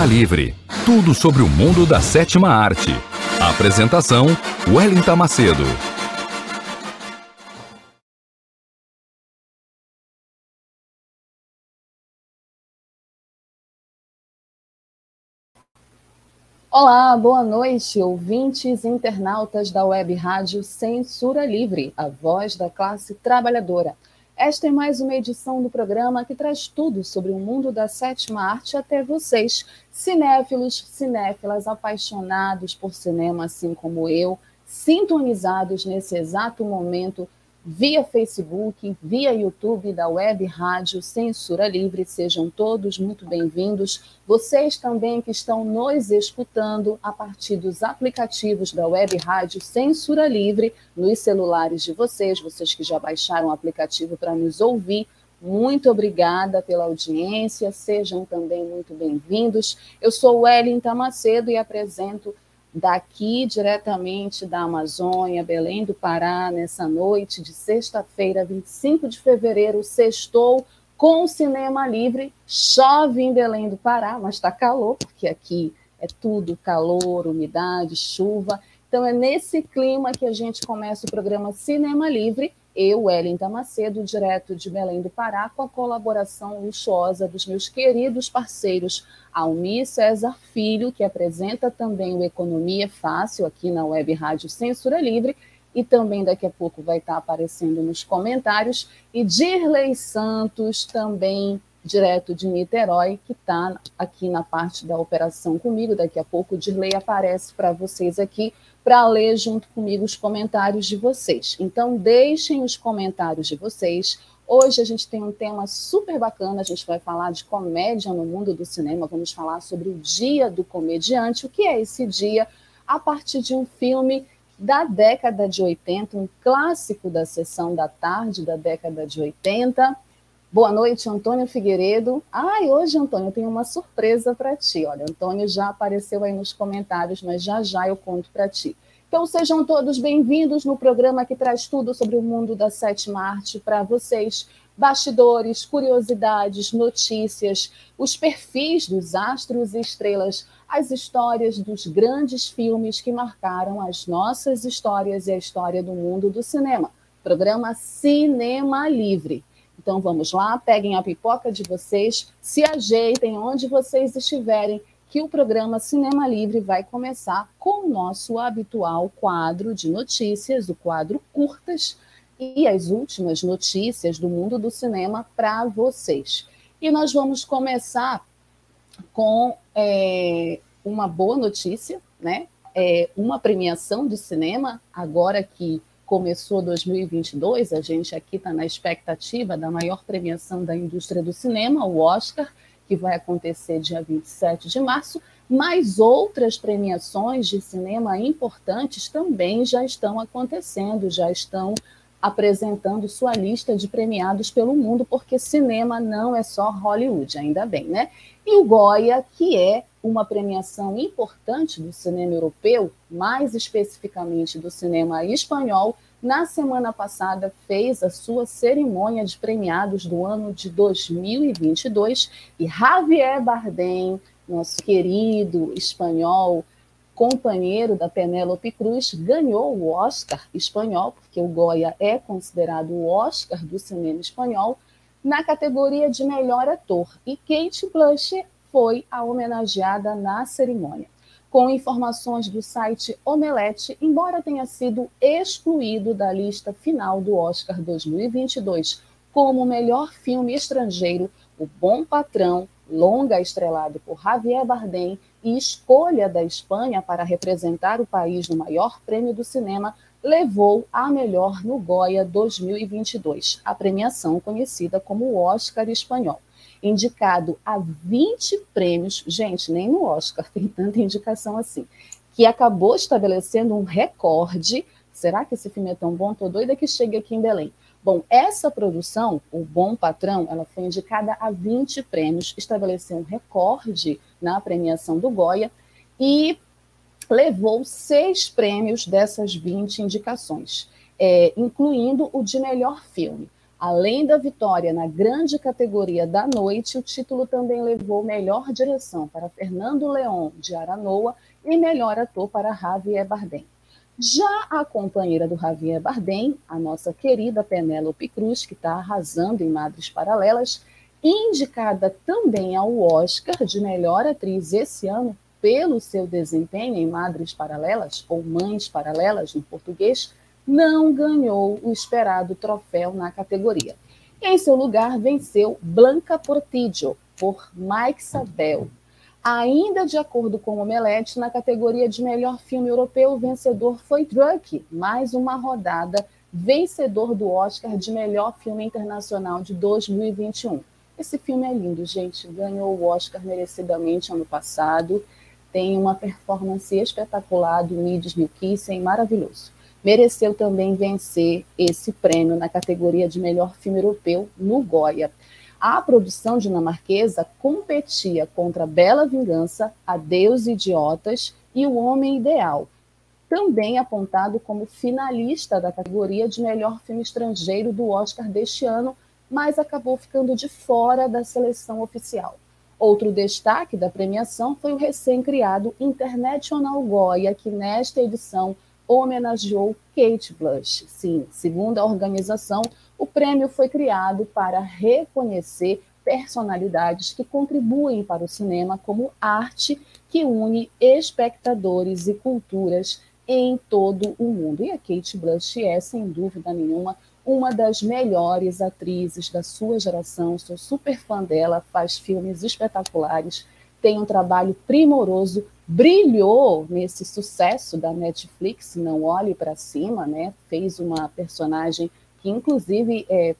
Cinema Livre. Tudo sobre o mundo da sétima arte. Apresentação: Wellington Macedo. Olá, boa noite, ouvintes e internautas da Web Rádio Censura Livre, a voz da classe trabalhadora. Esta é mais uma edição do programa que traz tudo sobre o mundo da sétima arte até vocês, cinéfilos, cinéfilas apaixonados por cinema, assim como eu, sintonizados nesse exato momento via Facebook, via YouTube da Web Rádio Censura Livre. Sejam todos muito bem-vindos. Vocês também que estão nos escutando a partir dos aplicativos da Web Rádio Censura Livre nos celulares de vocês, vocês que já baixaram o aplicativo para nos ouvir. Muito obrigada pela audiência, sejam também muito bem-vindos. Eu sou Wellington Macedo e apresento daqui diretamente da Amazônia, Belém do Pará, nessa noite de sexta-feira, 25 de fevereiro, sextou com o Cinema Livre. Chove em Belém do Pará, mas está calor, porque aqui é tudo calor, umidade, chuva. Então é nesse clima que a gente começa o programa Cinema Livre eu, Wellington Macedo, direto de Belém do Pará, com a colaboração luxuosa dos meus queridos parceiros Almir César Filho, que apresenta também o Economia Fácil aqui na Web Rádio Censura Livre, e também daqui a pouco vai estar aparecendo nos comentários, e Dirley Santos, também direto de Niterói, que está aqui na parte da operação comigo. Daqui a pouco o Dirley aparece para vocês aqui para ler junto comigo os comentários de vocês. Então, deixem os comentários de vocês. Hoje a gente tem um tema super bacana, a gente vai falar de comédia no mundo do cinema, vamos falar sobre o Dia do Comediante. O que é esse dia? A partir de um filme da década de 80, um clássico da sessão da tarde da década de 80, Boa noite, Antônio Figueiredo. Ai, hoje, Antônio, eu tenho uma surpresa para ti. Olha, Antônio já apareceu aí nos comentários, mas já já eu conto para ti. Então, sejam todos bem-vindos no programa que traz tudo sobre o mundo da sétima arte para vocês. Bastidores, curiosidades, notícias, os perfis dos astros e estrelas, as histórias dos grandes filmes que marcaram as nossas histórias e a história do mundo do cinema. Programa Cinema Livre. Então vamos lá, peguem a pipoca de vocês, se ajeitem onde vocês estiverem, que o programa Cinema Livre vai começar com o nosso habitual quadro de notícias, o quadro curtas e as últimas notícias do mundo do cinema para vocês. E nós vamos começar com é, uma boa notícia, né? É, uma premiação de cinema, agora que começou 2022, a gente aqui está na expectativa da maior premiação da indústria do cinema, o Oscar, que vai acontecer dia 27 de março, mas outras premiações de cinema importantes também já estão acontecendo, já estão apresentando sua lista de premiados pelo mundo, porque cinema não é só Hollywood, ainda bem, né? E o Goya, que é uma premiação importante do cinema europeu, mais especificamente do cinema espanhol, na semana passada fez a sua cerimônia de premiados do ano de 2022 e Javier Bardem, nosso querido espanhol, companheiro da Penélope Cruz, ganhou o Oscar espanhol, porque o Goya é considerado o Oscar do cinema espanhol, na categoria de melhor ator. E Kate Blanchett foi a homenageada na cerimônia. Com informações do site Omelete, embora tenha sido excluído da lista final do Oscar 2022 como melhor filme estrangeiro O Bom Patrão, longa estrelado por Javier Bardem e escolha da Espanha para representar o país no maior prêmio do cinema, levou a melhor no Goya 2022, a premiação conhecida como Oscar espanhol. Indicado a 20 prêmios, gente, nem no Oscar tem tanta indicação assim, que acabou estabelecendo um recorde. Será que esse filme é tão bom? Tô doida que chegue aqui em Belém. Bom, essa produção, O Bom Patrão, ela foi indicada a 20 prêmios, estabeleceu um recorde na premiação do Goya e levou seis prêmios dessas 20 indicações, é, incluindo o de melhor filme. Além da vitória na grande categoria da noite, o título também levou melhor direção para Fernando Leon, de Aranoa, e melhor ator para Javier Bardem. Já a companheira do Javier Bardem, a nossa querida Penélope Cruz, que está arrasando em Madres Paralelas, indicada também ao Oscar de melhor atriz esse ano pelo seu desempenho em Madres Paralelas, ou Mães Paralelas no português, não ganhou o esperado troféu na categoria. Em seu lugar, venceu Blanca Portillo, por Mike Sabel, Ainda de acordo com o Omelete, na categoria de melhor filme europeu, o vencedor foi Drunk, mais uma rodada, vencedor do Oscar de melhor filme internacional de 2021. Esse filme é lindo, gente. Ganhou o Oscar merecidamente ano passado. Tem uma performance espetacular do Midis Milkissen, maravilhoso. Mereceu também vencer esse prêmio na categoria de melhor filme europeu no Goya. A produção dinamarquesa competia contra Bela Vingança, Adeus Idiotas e O Homem Ideal, também apontado como finalista da categoria de melhor filme estrangeiro do Oscar deste ano, mas acabou ficando de fora da seleção oficial. Outro destaque da premiação foi o recém-criado International Goya, que nesta edição homenageou Kate Blush. Sim, segundo a organização, o prêmio foi criado para reconhecer personalidades que contribuem para o cinema como arte que une espectadores e culturas em todo o mundo. E a Kate Blush é, sem dúvida nenhuma, uma das melhores atrizes da sua geração. Sou super fã dela, faz filmes espetaculares, tem um trabalho primoroso, brilhou nesse sucesso da Netflix, Não Olhe para Cima, né? Fez uma personagem que inclusive é,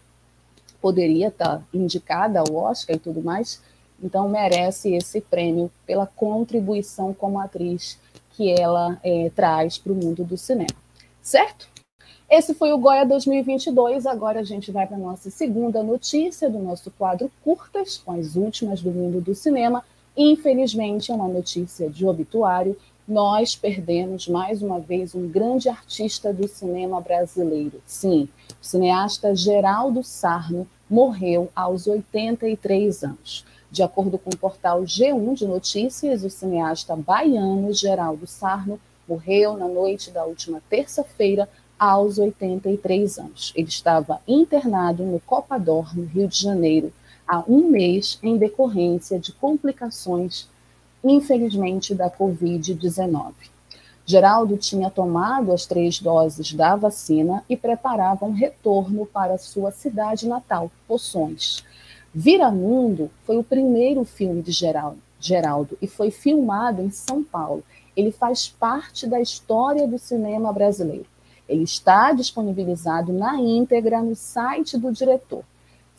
poderia estar indicada ao Oscar e tudo mais, então merece esse prêmio pela contribuição como atriz que ela é, traz para o mundo do cinema. Certo? Esse foi o Goya 2022. Agora a gente vai para a nossa segunda notícia do nosso quadro Curtas, com as últimas do mundo do cinema. Infelizmente, é uma notícia de obituário nós perdemos mais uma vez um grande artista do cinema brasileiro. Sim, o cineasta Geraldo Sarno morreu aos 83 anos. De acordo com o portal G1 de Notícias, o cineasta baiano Geraldo Sarno morreu na noite da última terça-feira aos 83 anos. Ele estava internado no Copador, no Rio de Janeiro, há um mês em decorrência de complicações infelizmente, da Covid-19. Geraldo tinha tomado as três doses da vacina e preparava um retorno para sua cidade natal, Poções. Viramundo foi o primeiro filme de Geraldo, Geraldo e foi filmado em São Paulo. Ele faz parte da história do cinema brasileiro. Ele está disponibilizado na íntegra no site do diretor.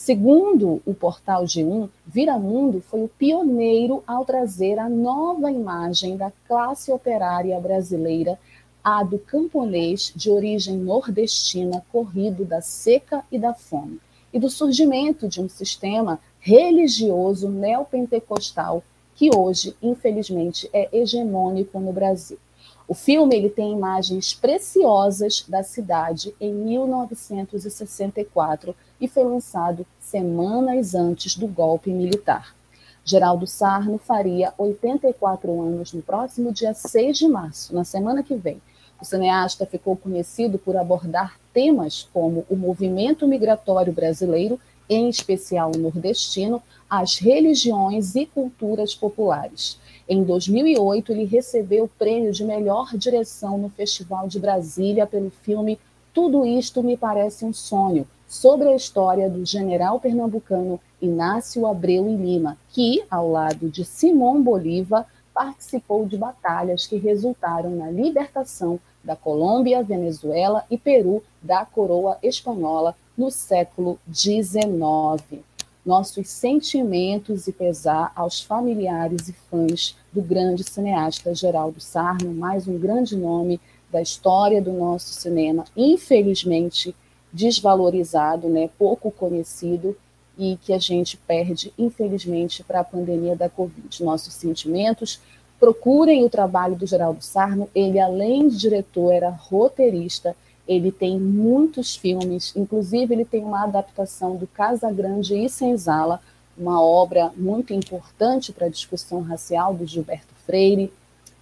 Segundo o portal G1, Viramundo foi o pioneiro ao trazer a nova imagem da classe operária brasileira, a do camponês de origem nordestina, corrido da seca e da fome, e do surgimento de um sistema religioso neopentecostal que hoje, infelizmente, é hegemônico no Brasil. O filme ele tem imagens preciosas da cidade em 1964 e foi lançado semanas antes do golpe militar. Geraldo Sarno faria 84 anos no próximo dia 6 de março, na semana que vem. O cineasta ficou conhecido por abordar temas como o movimento migratório brasileiro, em especial o nordestino, as religiões e culturas populares. Em 2008, ele recebeu o prêmio de melhor direção no Festival de Brasília pelo filme Tudo Isto Me Parece um Sonho, sobre a história do general pernambucano Inácio Abreu e Lima, que, ao lado de Simão Bolívar, participou de batalhas que resultaram na libertação da Colômbia, Venezuela e Peru da coroa espanhola no século XIX. Nossos sentimentos e pesar aos familiares e fãs do grande cineasta Geraldo Sarno, mais um grande nome da história do nosso cinema, infelizmente desvalorizado, né, pouco conhecido e que a gente perde, infelizmente, para a pandemia da Covid. Nossos sentimentos. Procurem o trabalho do Geraldo Sarno. Ele, além de diretor, era roteirista. Ele tem muitos filmes, inclusive ele tem uma adaptação do Casa Grande e Senzala, uma obra muito importante para a discussão racial do Gilberto Freire.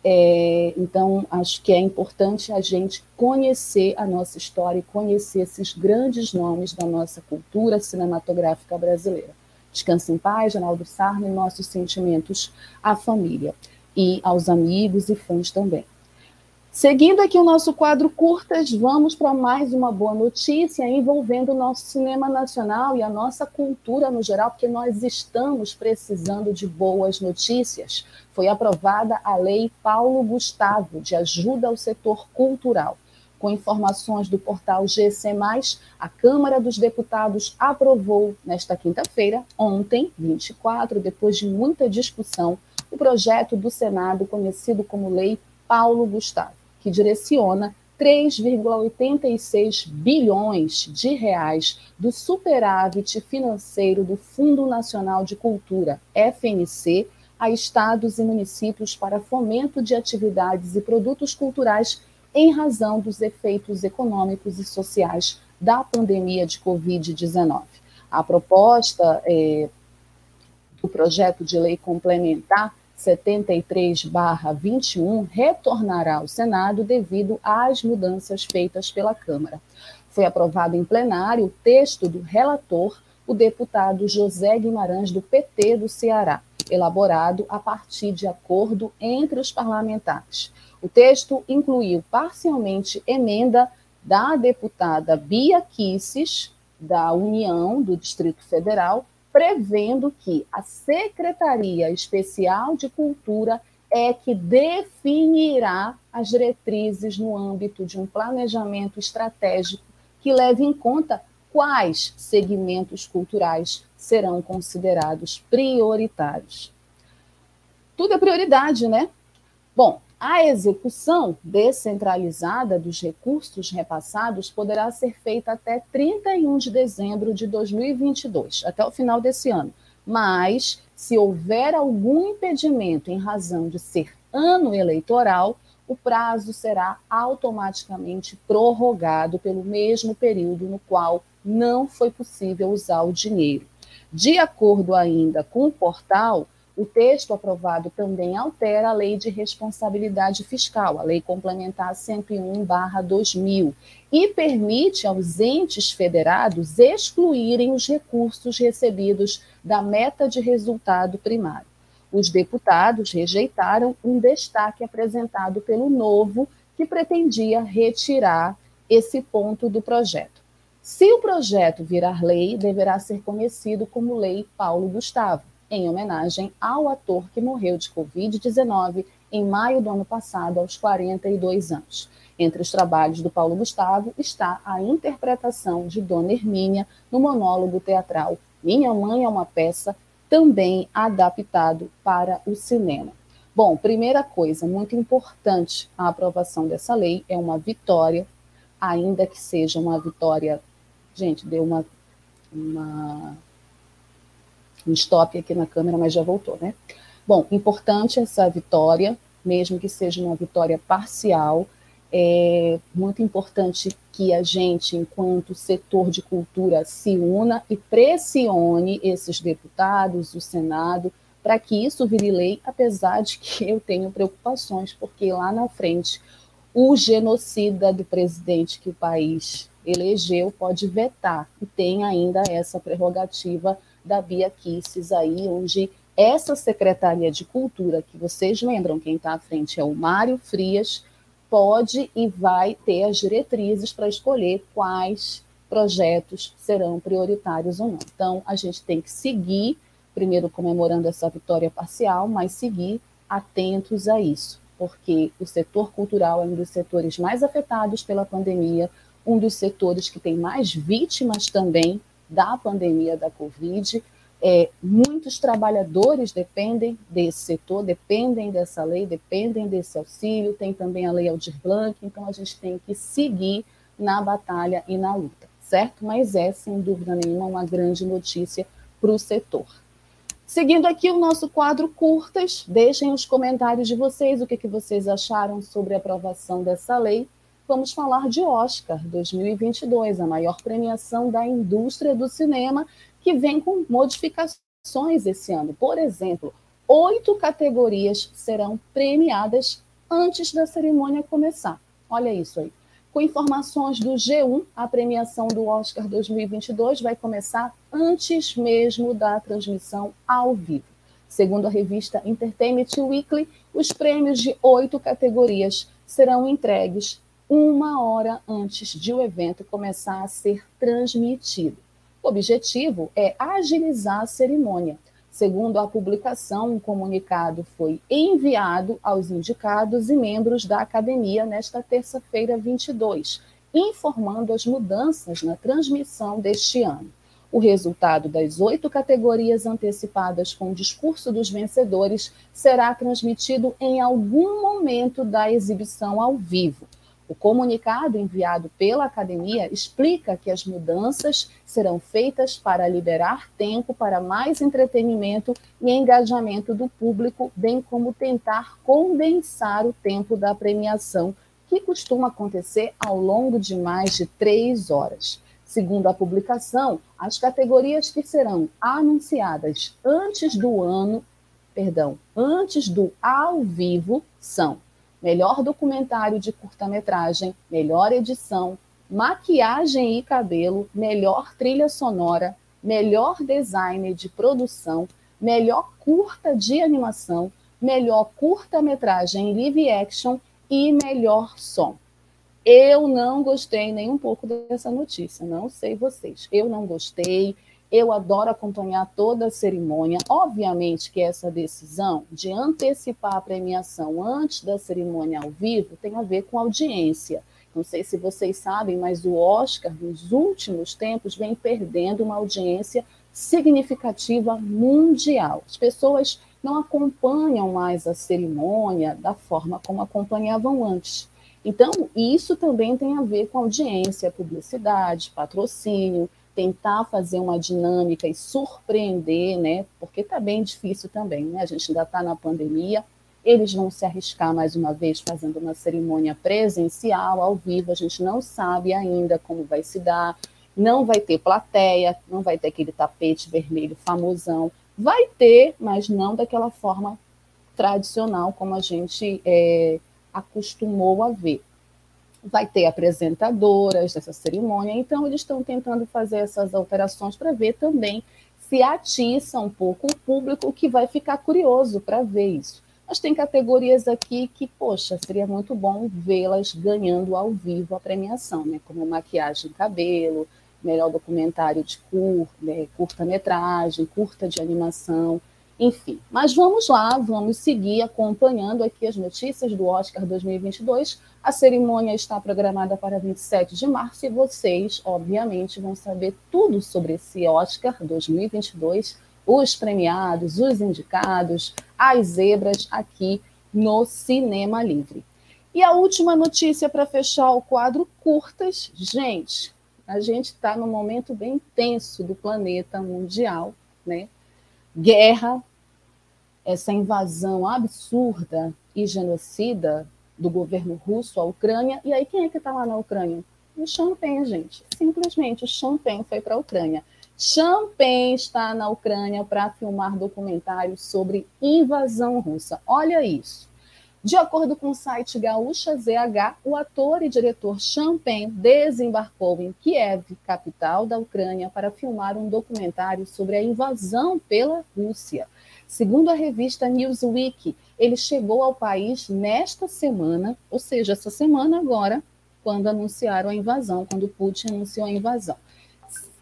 É, então, acho que é importante a gente conhecer a nossa história e conhecer esses grandes nomes da nossa cultura cinematográfica brasileira. Descanse em paz, Geraldo Sarno, e nossos sentimentos à família e aos amigos e fãs também. Seguindo aqui o nosso quadro curtas, vamos para mais uma boa notícia envolvendo o nosso cinema nacional e a nossa cultura no geral, porque nós estamos precisando de boas notícias. Foi aprovada a Lei Paulo Gustavo, de ajuda ao setor cultural. Com informações do portal GC, a Câmara dos Deputados aprovou nesta quinta-feira, ontem, 24, depois de muita discussão, o projeto do Senado conhecido como Lei Paulo Gustavo que direciona 3,86 bilhões de reais do superávit financeiro do Fundo Nacional de Cultura, FNC, a estados e municípios para fomento de atividades e produtos culturais em razão dos efeitos econômicos e sociais da pandemia de Covid-19. A proposta é, do projeto de lei complementar 73-21 retornará ao Senado devido às mudanças feitas pela Câmara. Foi aprovado em plenário o texto do relator, o deputado José Guimarães, do PT do Ceará, elaborado a partir de acordo entre os parlamentares. O texto incluiu parcialmente emenda da deputada Bia Kisses, da União do Distrito Federal, prevendo que a Secretaria Especial de Cultura é que definirá as diretrizes no âmbito de um planejamento estratégico que leve em conta quais segmentos culturais serão considerados prioritários. Tudo é prioridade, né? Bom, a execução descentralizada dos recursos repassados poderá ser feita até 31 de dezembro de 2022, até o final desse ano. Mas, se houver algum impedimento em razão de ser ano eleitoral, o prazo será automaticamente prorrogado pelo mesmo período no qual não foi possível usar o dinheiro. De acordo ainda com o portal, o texto aprovado também altera a Lei de Responsabilidade Fiscal, a Lei Complementar 101/2000, e permite aos entes federados excluírem os recursos recebidos da meta de resultado primário. Os deputados rejeitaram um destaque apresentado pelo Novo, que pretendia retirar esse ponto do projeto. Se o projeto virar lei, deverá ser conhecido como Lei Paulo Gustavo em homenagem ao ator que morreu de Covid-19 em maio do ano passado, aos 42 anos. Entre os trabalhos do Paulo Gustavo está a interpretação de Dona Hermínia no monólogo teatral Minha Mãe é uma Peça, também adaptado para o cinema. Bom, primeira coisa, muito importante, a aprovação dessa lei é uma vitória, ainda que seja uma vitória. Gente, deu uma, uma um stop aqui na câmera, mas já voltou, né? Bom, importante essa vitória, mesmo que seja uma vitória parcial, é muito importante que a gente, enquanto setor de cultura, se una e pressione esses deputados, o Senado, para que isso vire lei, apesar de que eu tenho preocupações, porque lá na frente o genocida do presidente que o país elegeu pode vetar, e tem ainda essa prerrogativa da Bia Kisses aí, onde essa Secretaria de Cultura, que vocês lembram, quem está à frente é o Mário Frias, pode e vai ter as diretrizes para escolher quais projetos serão prioritários ou não. Então, a gente tem que seguir, primeiro comemorando essa vitória parcial, mas seguir atentos a isso, porque o setor cultural é um dos setores mais afetados pela pandemia, um dos setores que tem mais vítimas também da pandemia da Covid. É, muitos trabalhadores dependem desse setor, dependem dessa lei, dependem desse auxílio, tem também a lei Aldir Blanc, então a gente tem que seguir na batalha e na luta, certo? Mas é, sem dúvida nenhuma, uma grande notícia para o setor. Seguindo aqui o nosso quadro curtas, deixem os comentários de vocês, o que, que vocês acharam sobre a aprovação dessa lei. Vamos falar de Oscar 2022, a maior premiação da indústria do cinema, que vem com modificações esse ano. Por exemplo, oito categorias serão premiadas antes da cerimônia começar. Olha isso aí. Com informações do G1, a premiação do Oscar 2022 vai começar antes mesmo da transmissão ao vivo. Segundo a revista Entertainment Weekly, os prêmios de oito categorias serão entregues uma hora antes de o evento começar a ser transmitido. O objetivo é agilizar a cerimônia, Segundo a publicação, um comunicado foi enviado aos indicados e membros da academia nesta terça-feira 22, informando as mudanças na transmissão deste ano. O resultado das oito categorias antecipadas com o discurso dos vencedores será transmitido em algum momento da exibição ao vivo. O comunicado enviado pela academia explica que as mudanças serão feitas para liberar tempo para mais entretenimento e engajamento do público, bem como tentar condensar o tempo da premiação, que costuma acontecer ao longo de mais de três horas. Segundo a publicação, as categorias que serão anunciadas antes do ano, perdão, antes do ao vivo são melhor documentário de curta-metragem, melhor edição, maquiagem e cabelo, melhor trilha sonora, melhor design de produção, melhor curta de animação, melhor curta-metragem live action e melhor som. Eu não gostei nem um pouco dessa notícia, não sei vocês. Eu não gostei. Eu adoro acompanhar toda a cerimônia. Obviamente que essa decisão de antecipar a premiação antes da cerimônia ao vivo tem a ver com audiência. Não sei se vocês sabem, mas o Oscar, nos últimos tempos, vem perdendo uma audiência significativa mundial. As pessoas não acompanham mais a cerimônia da forma como acompanhavam antes. Então, isso também tem a ver com audiência, publicidade, patrocínio tentar fazer uma dinâmica e surpreender, né? Porque está bem difícil também, né? A gente ainda está na pandemia. Eles vão se arriscar mais uma vez fazendo uma cerimônia presencial, ao vivo. A gente não sabe ainda como vai se dar. Não vai ter plateia, não vai ter aquele tapete vermelho famosão. Vai ter, mas não daquela forma tradicional como a gente é, acostumou a ver vai ter apresentadoras dessa cerimônia, então eles estão tentando fazer essas alterações para ver também se atiça um pouco o público que vai ficar curioso para ver isso. Mas tem categorias aqui que, poxa, seria muito bom vê-las ganhando ao vivo a premiação, né? Como maquiagem cabelo, melhor documentário de cur, né? curta-metragem, curta de animação. Enfim, mas vamos lá, vamos seguir acompanhando aqui as notícias do Oscar 2022. A cerimônia está programada para 27 de março e vocês, obviamente, vão saber tudo sobre esse Oscar 2022, os premiados, os indicados, as zebras aqui no Cinema Livre. E a última notícia para fechar o quadro curtas, gente, a gente está num momento bem tenso do planeta mundial, né? Guerra, essa invasão absurda e genocida do governo russo à Ucrânia. E aí, quem é que está lá na Ucrânia? O Champagne, gente. Simplesmente o Champagne foi para a Ucrânia. Champagne está na Ucrânia para filmar documentários sobre invasão russa. Olha isso. De acordo com o site Gaúcha ZH, o ator e diretor Champagne desembarcou em Kiev, capital da Ucrânia, para filmar um documentário sobre a invasão pela Rússia. Segundo a revista Newsweek, ele chegou ao país nesta semana, ou seja, essa semana agora, quando anunciaram a invasão, quando Putin anunciou a invasão.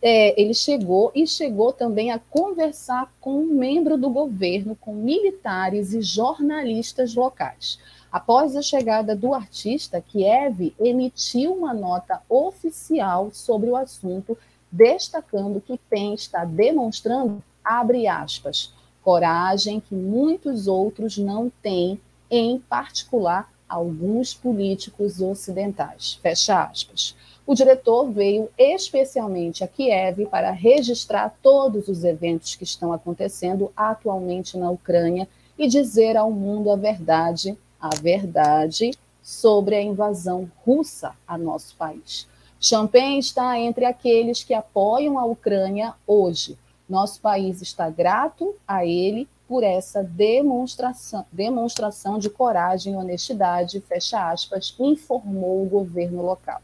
é, ele chegou e chegou também a conversar com um membro do governo, com militares e jornalistas locais. Após a chegada do artista, Kiev emitiu uma nota oficial sobre o assunto, destacando que PEN está demonstrando, abre aspas, coragem que muitos outros não têm, em particular alguns políticos ocidentais. Fecha aspas. O diretor veio especialmente a Kiev para registrar todos os eventos que estão acontecendo atualmente na Ucrânia e dizer ao mundo a verdade, a verdade sobre a invasão russa a nosso país. Champagne está entre aqueles que apoiam a Ucrânia hoje. Nosso país está grato a ele por essa demonstração, demonstração de coragem e honestidade, fecha aspas, informou o governo local.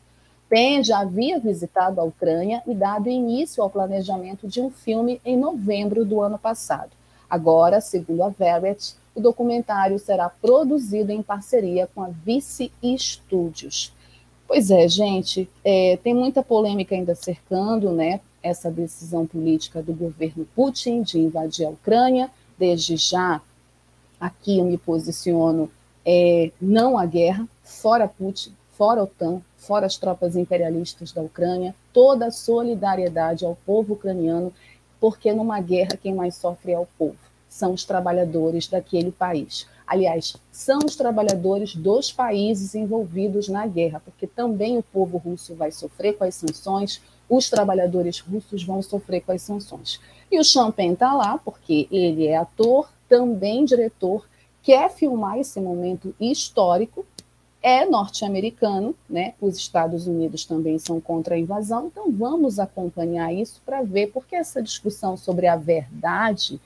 PEN já havia visitado a Ucrânia e dado início ao planejamento de um filme em novembro do ano passado. Agora, segundo a Verret, o documentário será produzido em parceria com a Vice Studios. Pois é, gente, é, tem muita polêmica ainda cercando né, essa decisão política do governo Putin de invadir a Ucrânia desde já, aqui eu me posiciono é, não à guerra, fora Putin, fora a OTAN, fora as tropas imperialistas da Ucrânia, toda a solidariedade ao povo ucraniano, porque numa guerra quem mais sofre é o povo, são os trabalhadores daquele país. Aliás, são os trabalhadores dos países envolvidos na guerra, porque também o povo russo vai sofrer com as sanções, os trabalhadores russos vão sofrer com as sanções. E o Champagne está lá porque ele é ator, também diretor, quer filmar esse momento histórico, é norte-americano, né? Os Estados Unidos também são contra a invasão, então vamos acompanhar isso para ver porque essa discussão sobre a verdade,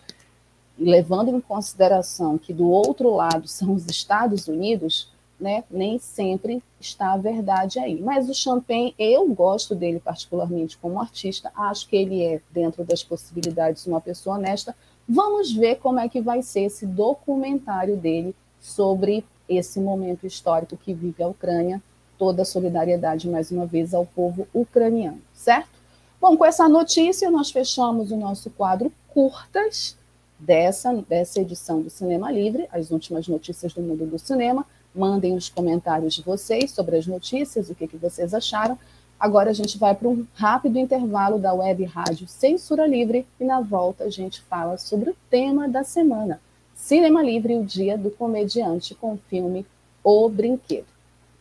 levando em consideração que do outro lado são os Estados Unidos, né, nem sempre está a verdade aí. Mas o Champagne, eu gosto dele particularmente como artista, acho que ele é, dentro das possibilidades, uma pessoa honesta. Vamos ver como é que vai ser esse documentário dele sobre esse momento histórico que vive a Ucrânia. Toda a solidariedade, mais uma vez, ao povo ucraniano, certo? Bom, com essa notícia, nós fechamos o nosso quadro Curtas dessa, dessa edição do Cinema Livre, as últimas notícias do mundo do cinema. Mandem os comentários de vocês sobre as notícias, o que, que vocês acharam. Agora a gente vai para um rápido intervalo da web rádio Censura Livre e na volta a gente fala sobre o tema da semana: Cinema Livre, o Dia do Comediante, com o filme O Brinquedo.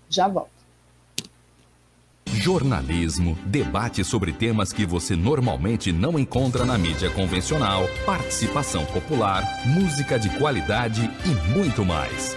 Já volto. Jornalismo, debate sobre temas que você normalmente não encontra na mídia convencional, participação popular, música de qualidade e muito mais.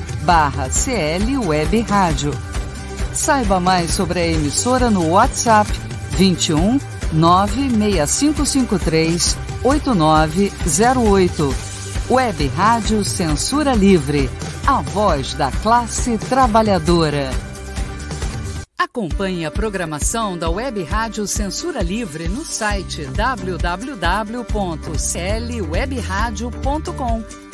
barra CL Web Rádio Saiba mais sobre a emissora no WhatsApp 21 96553 8908. Web Rádio Censura Livre, a voz da classe trabalhadora. Acompanhe a programação da Web Rádio Censura Livre no site www.clwebradio.com,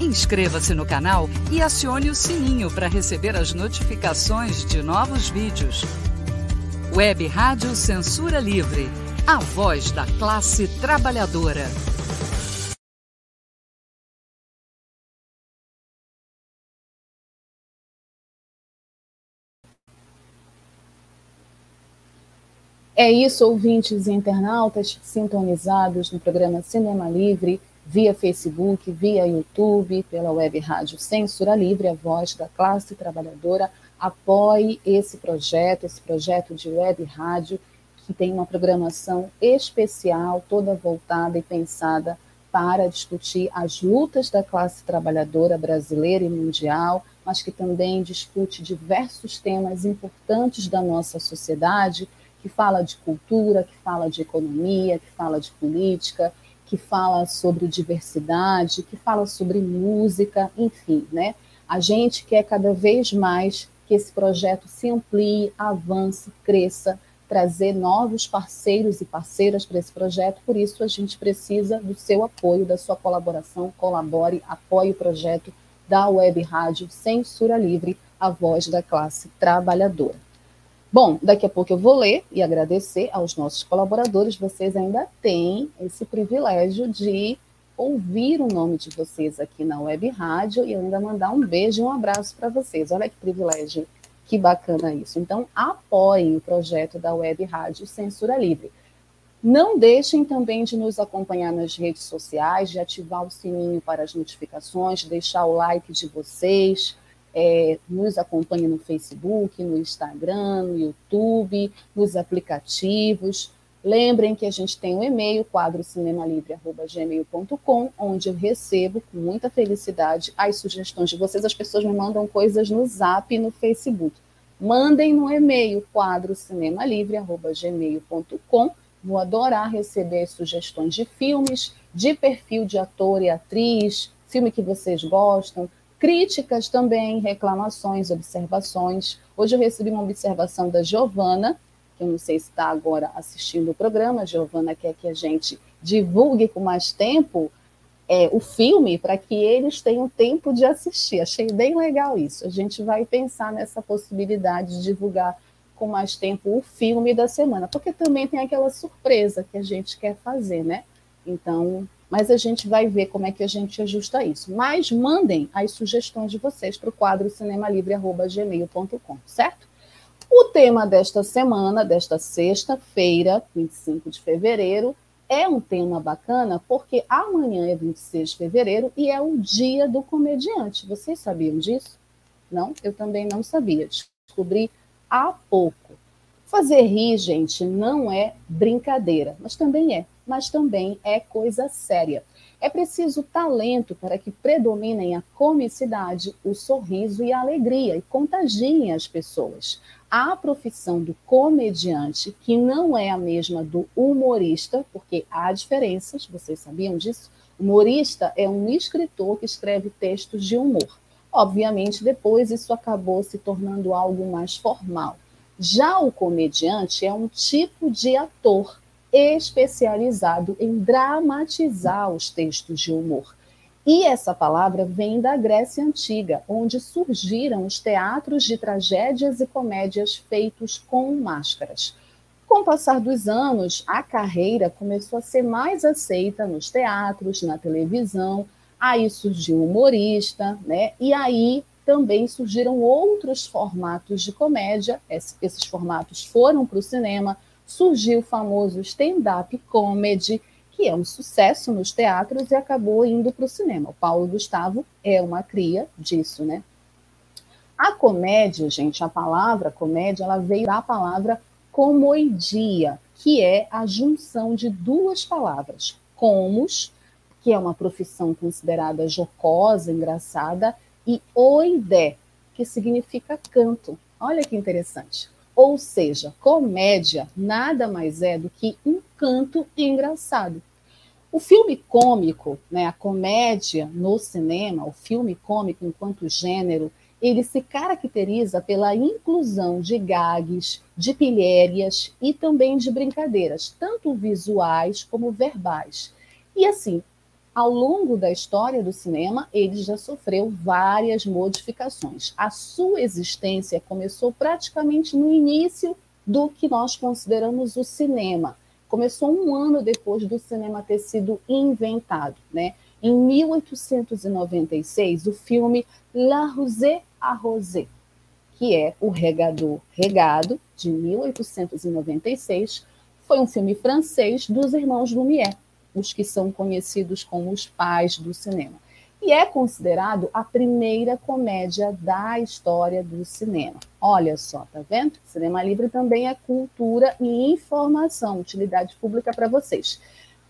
Inscreva-se no canal e acione o sininho para receber as notificações de novos vídeos. Web Rádio Censura Livre, a voz da classe trabalhadora. É isso, ouvintes e internautas sintonizados no programa Cinema Livre, via Facebook, via YouTube, pela web rádio Censura Livre, a voz da classe trabalhadora. Apoie esse projeto, esse projeto de web rádio, que tem uma programação especial, toda voltada e pensada para discutir as lutas da classe trabalhadora brasileira e mundial, mas que também discute diversos temas importantes da nossa sociedade que fala de cultura, que fala de economia, que fala de política, que fala sobre diversidade, que fala sobre música, enfim, né? A gente quer cada vez mais que esse projeto se amplie, avance, cresça, trazer novos parceiros e parceiras para esse projeto. Por isso, a gente precisa do seu apoio, da sua colaboração. Colabore, apoie o projeto da Web Rádio Censura Livre, a voz da classe trabalhadora. Bom, daqui a pouco eu vou ler e agradecer aos nossos colaboradores. Vocês ainda têm esse privilégio de ouvir o nome de vocês aqui na Web Rádio e ainda mandar um beijo e um abraço para vocês. Olha que privilégio, que bacana isso. Então, apoiem o projeto da Web Rádio Censura Livre. Não deixem também de nos acompanhar nas redes sociais, de ativar o sininho para as notificações, deixar o like de vocês é, nos acompanhe no Facebook, no Instagram, no YouTube, nos aplicativos. Lembrem que a gente tem um e-mail, quadrocinemalivre.gmail.com, onde eu recebo com muita felicidade as sugestões de vocês. As pessoas me mandam coisas no Zap e no Facebook. Mandem no e-mail, quadrocinemalivre.gmail.com. Vou adorar receber sugestões de filmes, de perfil de ator e atriz, filme que vocês gostam, Críticas também, reclamações, observações. Hoje eu recebi uma observação da Giovana, que eu não sei se está agora assistindo o programa. Giovana quer que a gente divulgue com mais tempo é, o filme para que eles tenham tempo de assistir. Achei bem legal isso. A gente vai pensar nessa possibilidade de divulgar com mais tempo o filme da semana, porque também tem aquela surpresa que a gente quer fazer, né? Então, mas a gente vai ver como é que a gente ajusta isso. Mas mandem as sugestões de vocês para o quadro cinemalivre.gmail.com, certo? O tema desta semana, desta sexta-feira, 25 de fevereiro, é um tema bacana porque amanhã é 26 de fevereiro e é o dia do comediante. Vocês sabiam disso? Não? Eu também não sabia. Descobri há pouco. Fazer rir, gente, não é brincadeira, mas também é mas também é coisa séria. É preciso talento para que predominem a comicidade, o sorriso e a alegria e contagiem as pessoas. A profissão do comediante, que não é a mesma do humorista, porque há diferenças, vocês sabiam disso? Humorista é um escritor que escreve textos de humor. Obviamente, depois isso acabou se tornando algo mais formal. Já o comediante é um tipo de ator especializado em dramatizar os textos de humor. E essa palavra vem da Grécia Antiga, onde surgiram os teatros de tragédias e comédias feitos com máscaras. Com o passar dos anos, a carreira começou a ser mais aceita nos teatros, na televisão, aí surgiu o humorista, né? E aí também surgiram outros formatos de comédia, esses formatos foram para o cinema, surgiu o famoso stand-up comedy, que é um sucesso nos teatros e acabou indo para o cinema. O Paulo Gustavo é uma cria disso, né? A comédia, gente, a palavra comédia, ela veio da palavra comoidia, que é a junção de duas palavras, comos, que é uma profissão considerada jocosa, engraçada, e oidé, que significa canto. Olha que interessante. Ou seja, comédia nada mais é do que um canto engraçado. O filme cômico, né, a comédia no cinema, o filme cômico enquanto gênero, ele se caracteriza pela inclusão de gags, de pilhérias e também de brincadeiras, tanto visuais como verbais. E assim, ao longo da história do cinema, ele já sofreu várias modificações. A sua existência começou praticamente no início do que nós consideramos o cinema. Começou um ano depois do cinema ter sido inventado, né? Em 1896, o filme La Rosée à Rosée, que é O Regador Regado, de 1896, foi um filme francês dos irmãos Lumière, os que são conhecidos como os pais do cinema. E é considerado a primeira comédia da história do cinema. Olha só, tá vendo? Cinema livre também é cultura e informação, utilidade pública para vocês.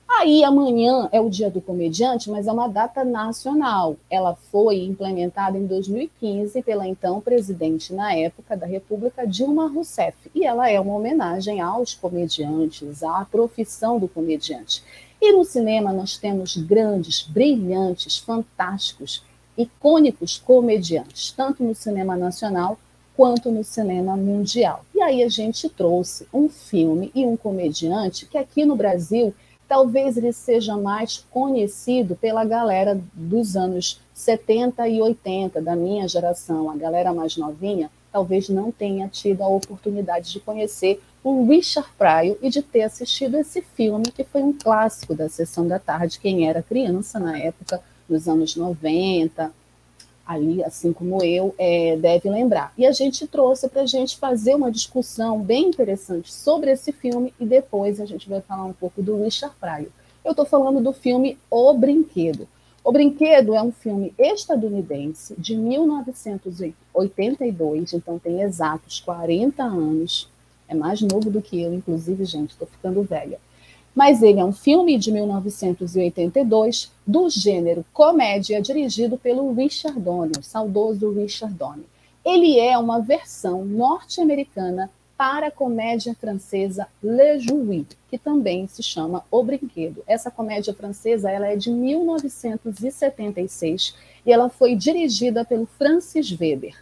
Aí amanhã é o Dia do Comediante, mas é uma data nacional. Ela foi implementada em 2015 pela então presidente na época da República, Dilma Rousseff, e ela é uma homenagem aos comediantes, à profissão do comediante. E no cinema nós temos grandes, brilhantes, fantásticos, icônicos comediantes, tanto no cinema nacional quanto no cinema mundial. E aí a gente trouxe um filme e um comediante que aqui no Brasil talvez ele seja mais conhecido pela galera dos anos 70 e 80, da minha geração, a galera mais novinha, talvez não tenha tido a oportunidade de conhecer o Richard Pryor e de ter assistido esse filme, que foi um clássico da sessão da tarde, quem era criança na época, nos anos 90, ali, assim como eu, é, deve lembrar. E a gente trouxe para a gente fazer uma discussão bem interessante sobre esse filme e depois a gente vai falar um pouco do Richard Pryor. Eu estou falando do filme O Brinquedo. O Brinquedo é um filme estadunidense de 1982, então tem exatos 40 anos. É mais novo do que eu, inclusive, gente, estou ficando velha mas ele é um filme de 1982 do gênero comédia, dirigido pelo Richard Donner, saudoso Richard Donner. Ele é uma versão norte-americana para a comédia francesa Le Jouet, que também se chama O Brinquedo. Essa comédia francesa ela é de 1976 e ela foi dirigida pelo Francis Weber.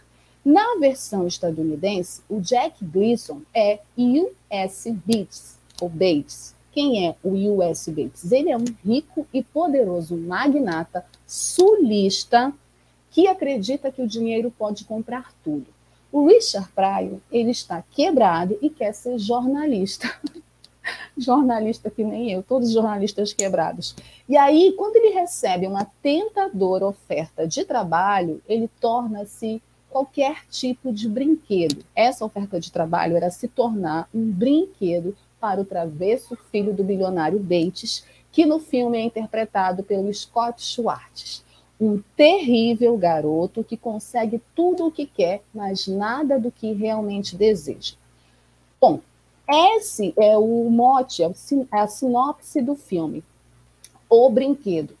Na versão estadunidense, o Jack Gleason é U.S. Bates, ou Bates, quem é o U.S. Bates? Ele é um rico e poderoso magnata sulista que acredita que o dinheiro pode comprar tudo. O Richard Pryor, ele está quebrado e quer ser jornalista. jornalista que nem eu, todos jornalistas quebrados. E aí, quando ele recebe uma tentadora oferta de trabalho, ele torna-se qualquer tipo de brinquedo. Essa oferta de trabalho era se tornar um brinquedo para o travesso filho do bilionário Bates, que no filme é interpretado pelo Scott Schwartz. Um terrível garoto que consegue tudo o que quer, mas nada do que realmente deseja. Bom, esse é o mote, é, é a sinopse do filme, O Brinquedo,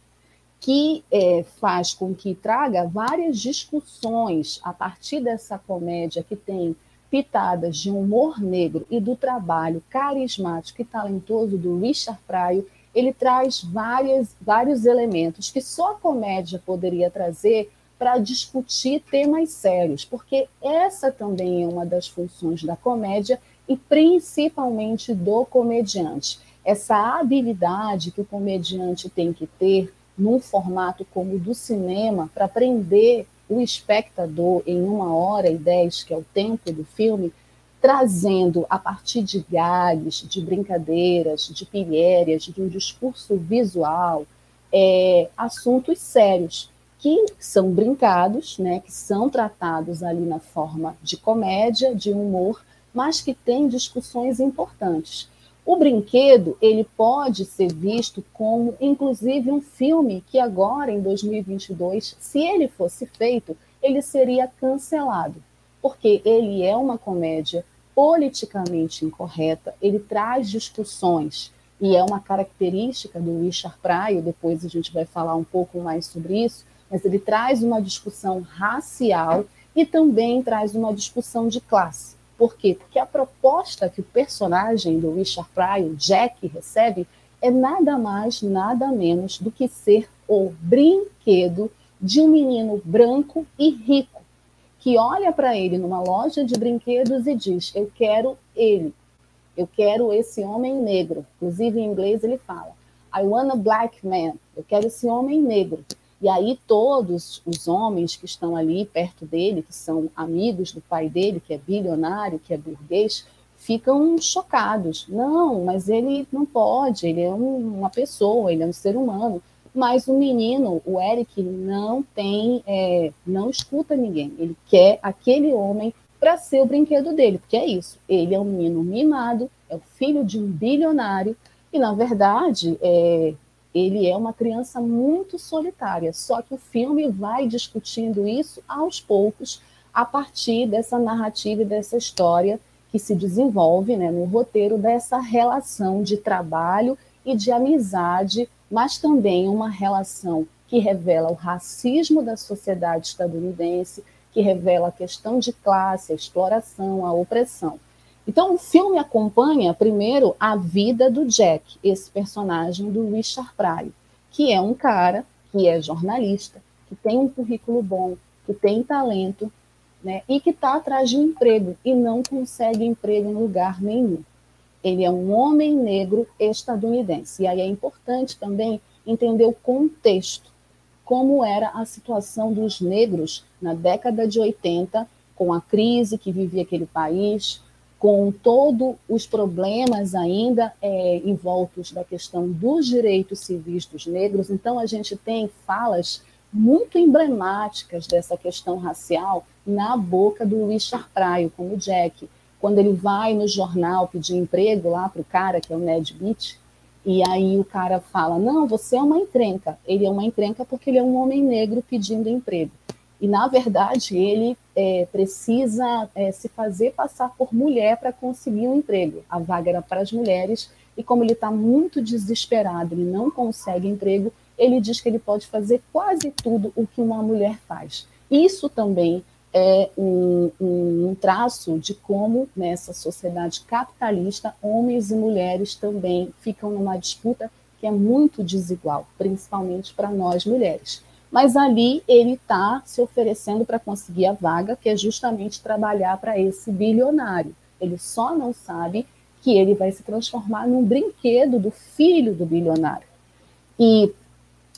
que é, faz com que traga várias discussões a partir dessa comédia que tem pitadas de humor negro e do trabalho carismático e talentoso do Richard Pryor, ele traz várias, vários elementos que só a comédia poderia trazer para discutir temas sérios, porque essa também é uma das funções da comédia e principalmente do comediante. Essa habilidade que o comediante tem que ter num formato como o do cinema para aprender o espectador em uma hora e dez, que é o tempo do filme, trazendo a partir de gags, de brincadeiras, de pilhérias, de um discurso visual, é, assuntos sérios que são brincados, né, que são tratados ali na forma de comédia, de humor, mas que têm discussões importantes. O brinquedo, ele pode ser visto como, inclusive, um filme que agora, em 2022, se ele fosse feito, ele seria cancelado, porque ele é uma comédia politicamente incorreta, ele traz discussões, e é uma característica do Richard Pryor, depois a gente vai falar um pouco mais sobre isso, mas ele traz uma discussão racial e também traz uma discussão de classe. Por quê? Porque a proposta que o personagem do Richard Pryor, Jack, recebe é nada mais, nada menos do que ser o brinquedo de um menino branco e rico, que olha para ele numa loja de brinquedos e diz: Eu quero ele, eu quero esse homem negro. Inclusive, em inglês, ele fala: I want a black man. eu quero esse homem negro. E aí todos os homens que estão ali perto dele, que são amigos do pai dele, que é bilionário, que é burguês, ficam chocados. Não, mas ele não pode, ele é um, uma pessoa, ele é um ser humano. Mas o menino, o Eric, não tem, é, não escuta ninguém. Ele quer aquele homem para ser o brinquedo dele, porque é isso. Ele é um menino mimado, é o filho de um bilionário, e na verdade, é, ele é uma criança muito solitária, só que o filme vai discutindo isso aos poucos, a partir dessa narrativa e dessa história que se desenvolve né, no roteiro dessa relação de trabalho e de amizade, mas também uma relação que revela o racismo da sociedade estadunidense, que revela a questão de classe, a exploração, a opressão. Então, o filme acompanha, primeiro, a vida do Jack, esse personagem do Richard Pryor, que é um cara que é jornalista, que tem um currículo bom, que tem talento, né, e que está atrás de um emprego e não consegue emprego em lugar nenhum. Ele é um homem negro estadunidense. E aí é importante também entender o contexto, como era a situação dos negros na década de 80, com a crise que vivia aquele país, com todos os problemas ainda é, envoltos da questão dos direitos civis dos negros. Então, a gente tem falas muito emblemáticas dessa questão racial na boca do Richard Pryor, como Jack, quando ele vai no jornal pedir emprego lá para o cara, que é o Ned Beach, e aí o cara fala, não, você é uma encrenca. Ele é uma encrenca porque ele é um homem negro pedindo emprego. E, na verdade, ele é, precisa é, se fazer passar por mulher para conseguir um emprego. A vaga era para as mulheres, e como ele está muito desesperado, ele não consegue emprego, ele diz que ele pode fazer quase tudo o que uma mulher faz. Isso também é um, um, traço de como, nessa sociedade capitalista, homens e mulheres também ficam numa disputa que é muito desigual, principalmente para nós mulheres mas ali ele está se oferecendo para conseguir a vaga, que é justamente trabalhar para esse bilionário. Ele só não sabe que ele vai se transformar num brinquedo do filho do bilionário. E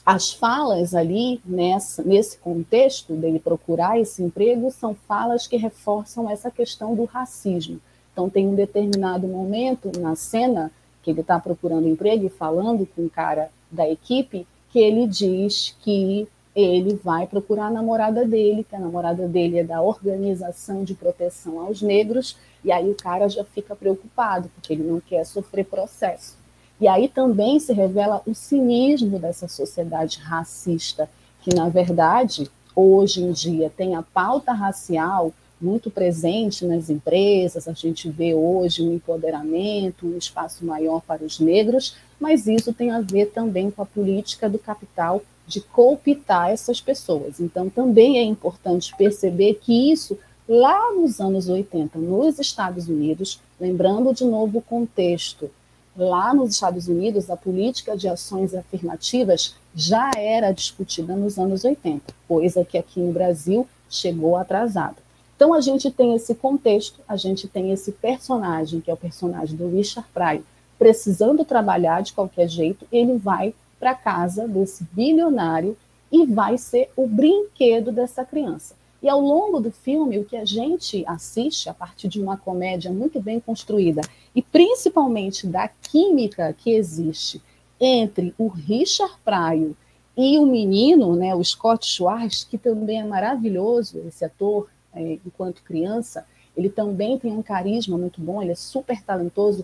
as falas ali, nessa, nesse contexto dele procurar esse emprego, são falas que reforçam essa questão do racismo. Então, tem um determinado momento na cena que ele está procurando emprego e falando com o cara da equipe, que ele diz que ele vai procurar a namorada dele, que a namorada dele é da Organização de Proteção aos Negros, e aí o cara já fica preocupado, porque ele não quer sofrer processo. E aí também se revela o cinismo dessa sociedade racista, que na verdade, hoje em dia, tem a pauta racial muito presente nas empresas, a gente vê hoje um empoderamento, um espaço maior para os negros, mas isso tem a ver também com a política do capital de cooptar essas pessoas. Então, também é importante perceber que isso, lá nos anos 80, nos Estados Unidos, lembrando de novo o contexto, lá nos Estados Unidos, a política de ações afirmativas já era discutida nos anos 80, coisa que aqui no Brasil chegou atrasada. Então, a gente tem esse contexto, a gente tem esse personagem, que é o personagem do Richard Pryor, precisando trabalhar de qualquer jeito, ele vai para casa desse bilionário e vai ser o brinquedo dessa criança. E ao longo do filme, o que a gente assiste, a partir de uma comédia muito bem construída, e principalmente da química que existe entre o Richard Pryor e o menino, né, o Scott Schwartz, que também é maravilhoso, esse ator, é, enquanto criança, ele também tem um carisma muito bom, ele é super talentoso,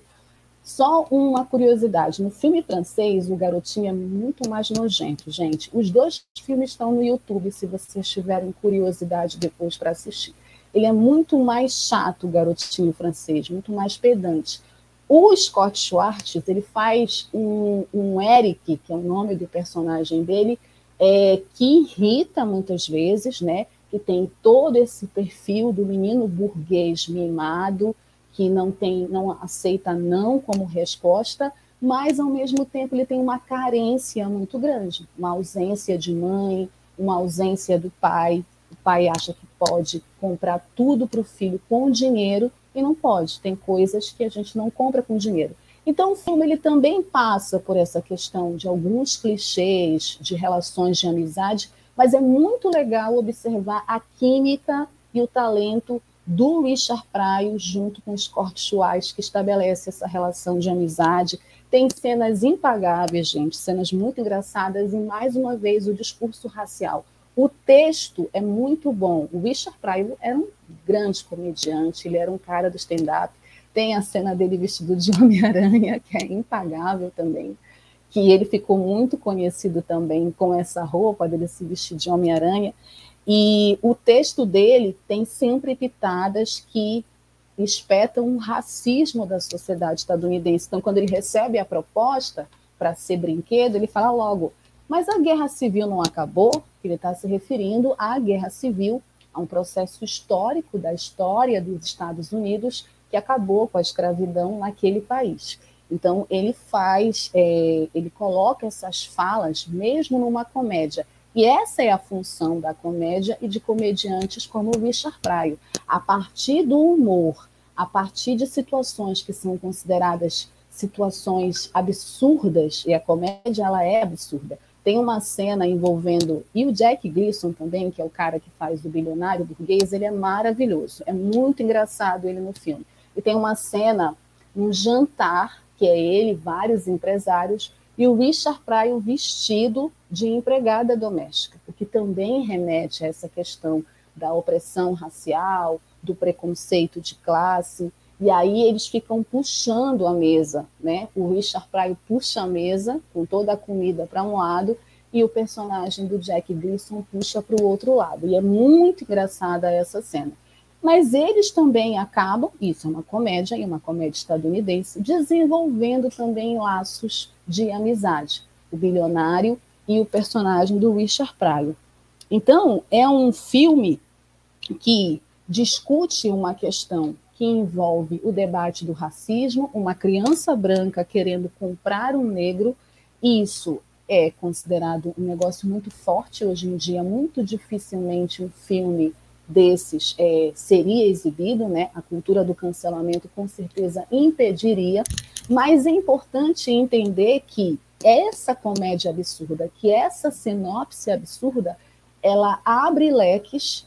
só uma curiosidade: no filme francês, o garotinho é muito mais nojento, gente. Os dois filmes estão no YouTube, se vocês tiverem curiosidade depois para assistir. Ele é muito mais chato, o garotinho francês, muito mais pedante. O Scott Schwartz, ele faz um, um Eric, que é o nome do personagem dele, é, que irrita muitas vezes, né? Que tem todo esse perfil do menino burguês mimado, que não tem, não aceita não como resposta, mas ao mesmo tempo ele tem uma carência muito grande, uma ausência de mãe, uma ausência do pai. O pai acha que pode comprar tudo para o filho com dinheiro e não pode. Tem coisas que a gente não compra com dinheiro. Então, o filme ele também passa por essa questão de alguns clichês de relações de amizade, mas é muito legal observar a química e o talento do Richard Pryor junto com Scott Schwartz, que estabelece essa relação de amizade. Tem cenas impagáveis, gente, cenas muito engraçadas e, mais uma vez, o discurso racial. O texto é muito bom. O Richard Pryor era um grande comediante, ele era um cara do stand-up. Tem a cena dele vestido de Homem-Aranha, que é impagável também, que ele ficou muito conhecido também com essa roupa dele se vestir de Homem-Aranha. E o texto dele tem sempre pitadas que espetam o racismo da sociedade estadunidense. Então, quando ele recebe a proposta para ser brinquedo, ele fala logo: mas a guerra civil não acabou? Ele está se referindo à guerra civil, a um processo histórico da história dos Estados Unidos que acabou com a escravidão naquele país. Então, ele faz, é, ele coloca essas falas, mesmo numa comédia, e essa é a função da comédia e de comediantes como o Richard Pryor. A partir do humor, a partir de situações que são consideradas situações absurdas, e a comédia ela é absurda. Tem uma cena envolvendo, e o Jack Gleason também, que é o cara que faz o bilionário burguês, ele é maravilhoso, é muito engraçado ele no filme. E tem uma cena, um jantar, que é ele, vários empresários, e o Richard Pryor vestido de empregada doméstica, o que também remete a essa questão da opressão racial, do preconceito de classe, e aí eles ficam puxando a mesa, né? O Richard Pryor puxa a mesa com toda a comida para um lado e o personagem do Jack Gleason puxa para o outro lado. E é muito engraçada essa cena. Mas eles também acabam, isso é uma comédia e uma comédia estadunidense, desenvolvendo também laços de amizade. O bilionário e o personagem do Richard Pryor. Então, é um filme que discute uma questão que envolve o debate do racismo, uma criança branca querendo comprar um negro, isso é considerado um negócio muito forte hoje em dia, muito dificilmente um filme desses é, seria exibido, né? A cultura do cancelamento com certeza impediria, mas é importante entender que essa comédia absurda, que essa sinopse absurda, ela abre leques,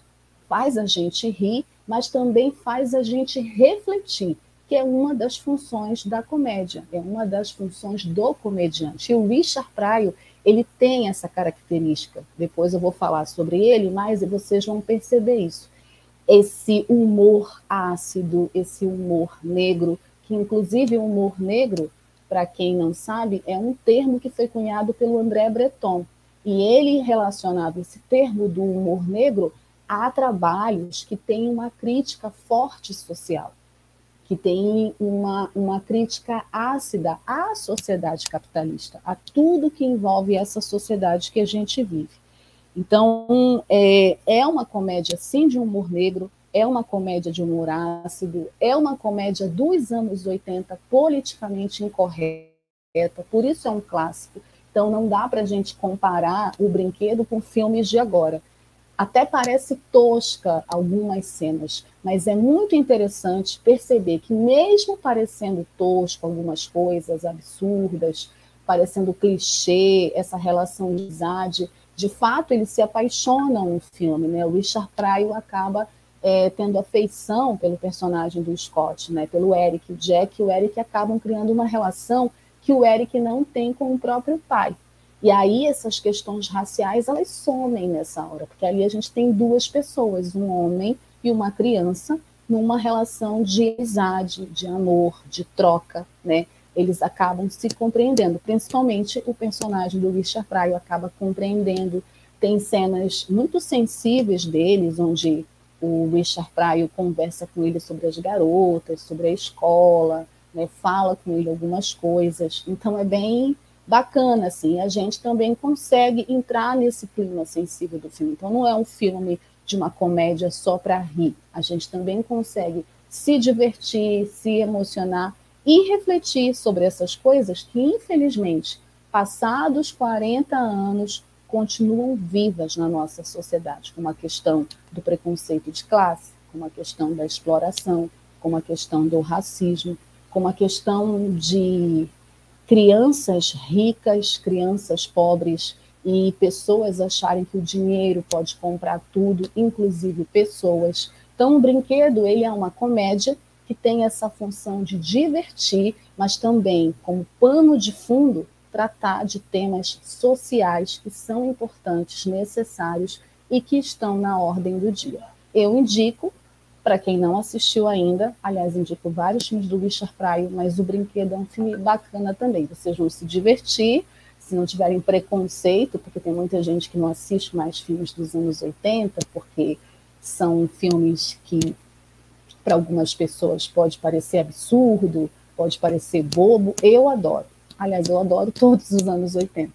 faz a gente rir, mas também faz a gente refletir, que é uma das funções da comédia, é uma das funções do comediante. E o Richard Pryor, ele tem essa característica. Depois eu vou falar sobre ele, mas vocês vão perceber isso. Esse humor ácido, esse humor negro, que inclusive o humor negro, para quem não sabe, é um termo que foi cunhado pelo André Breton. E ele relacionava esse termo do humor negro a trabalhos que têm uma crítica forte social que tem uma, uma crítica ácida à sociedade capitalista, a tudo que envolve essa sociedade que a gente vive. Então, é, é uma comédia, sim, de humor negro, é uma comédia de humor ácido, é uma comédia dos anos 80, politicamente incorreta, por isso é um clássico. Então, não dá para a gente comparar o brinquedo com filmes de agora até parece tosca algumas cenas, mas é muito interessante perceber que, mesmo parecendo tosco algumas coisas absurdas, parecendo clichê, essa relação de amizade, de fato eles se apaixonam no filme. Né? O Richard Pryor acaba é, tendo afeição pelo personagem do Scott, né? pelo Eric. O Jack e o Eric acabam criando uma relação que o Eric não tem com o próprio pai. E aí essas questões raciais elas somem nessa hora, porque ali a gente tem duas pessoas, um homem e uma criança, numa relação de amizade, de amor, de troca, né? Eles acabam se compreendendo, principalmente o personagem do Richard Pryor acaba compreendendo. Tem cenas muito sensíveis deles, onde o Richard Pryor conversa com ele sobre as garotas, sobre a escola, né? fala com ele algumas coisas. Então é bem bacana, assim, a gente também consegue entrar nesse clima sensível do filme. Então, não é um filme de uma comédia só para rir. A gente também consegue se divertir, se emocionar e refletir sobre essas coisas que, infelizmente, passados 40 anos, continuam vivas na nossa sociedade, como a questão do preconceito de classe, como a questão da exploração, como a questão do racismo, como a questão de crianças ricas, crianças pobres e pessoas acharem que o dinheiro pode comprar tudo, inclusive pessoas. Então, o brinquedo ele é uma comédia que tem essa função de divertir, mas também como pano de fundo tratar de temas sociais que são importantes, necessários e que estão na ordem do dia. Eu indico para quem não assistiu ainda, aliás, indico vários filmes do Richard Pryor, mas O Brinquedo é um filme bacana também. Vocês vão se divertir, se não tiverem preconceito, porque tem muita gente que não assiste mais filmes dos anos 80, porque são filmes que, para algumas pessoas, pode parecer absurdo, pode parecer bobo. Eu adoro. Aliás, eu adoro todos os anos 80.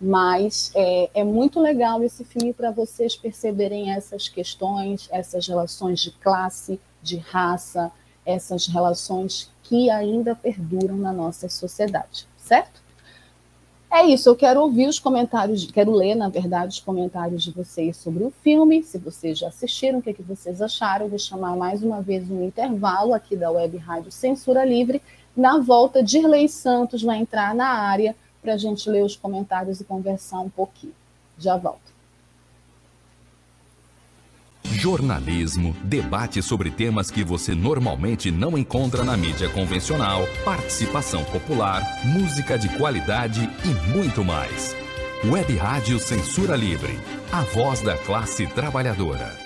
Mas é, é muito legal esse filme para vocês perceberem essas questões, essas relações de classe, de raça, essas relações que ainda perduram na nossa sociedade, certo? É isso, eu quero ouvir os comentários, quero ler, na verdade, os comentários de vocês sobre o filme, se vocês já assistiram, o que, é que vocês acharam. vou chamar mais uma vez um intervalo aqui da Web Rádio Censura Livre. Na volta, Dirley Santos vai entrar na área para a gente ler os comentários e conversar um pouquinho. Já volto. Jornalismo, debate sobre temas que você normalmente não encontra na mídia convencional, participação popular, música de qualidade e muito mais. Web Rádio Censura Livre, a voz da classe trabalhadora.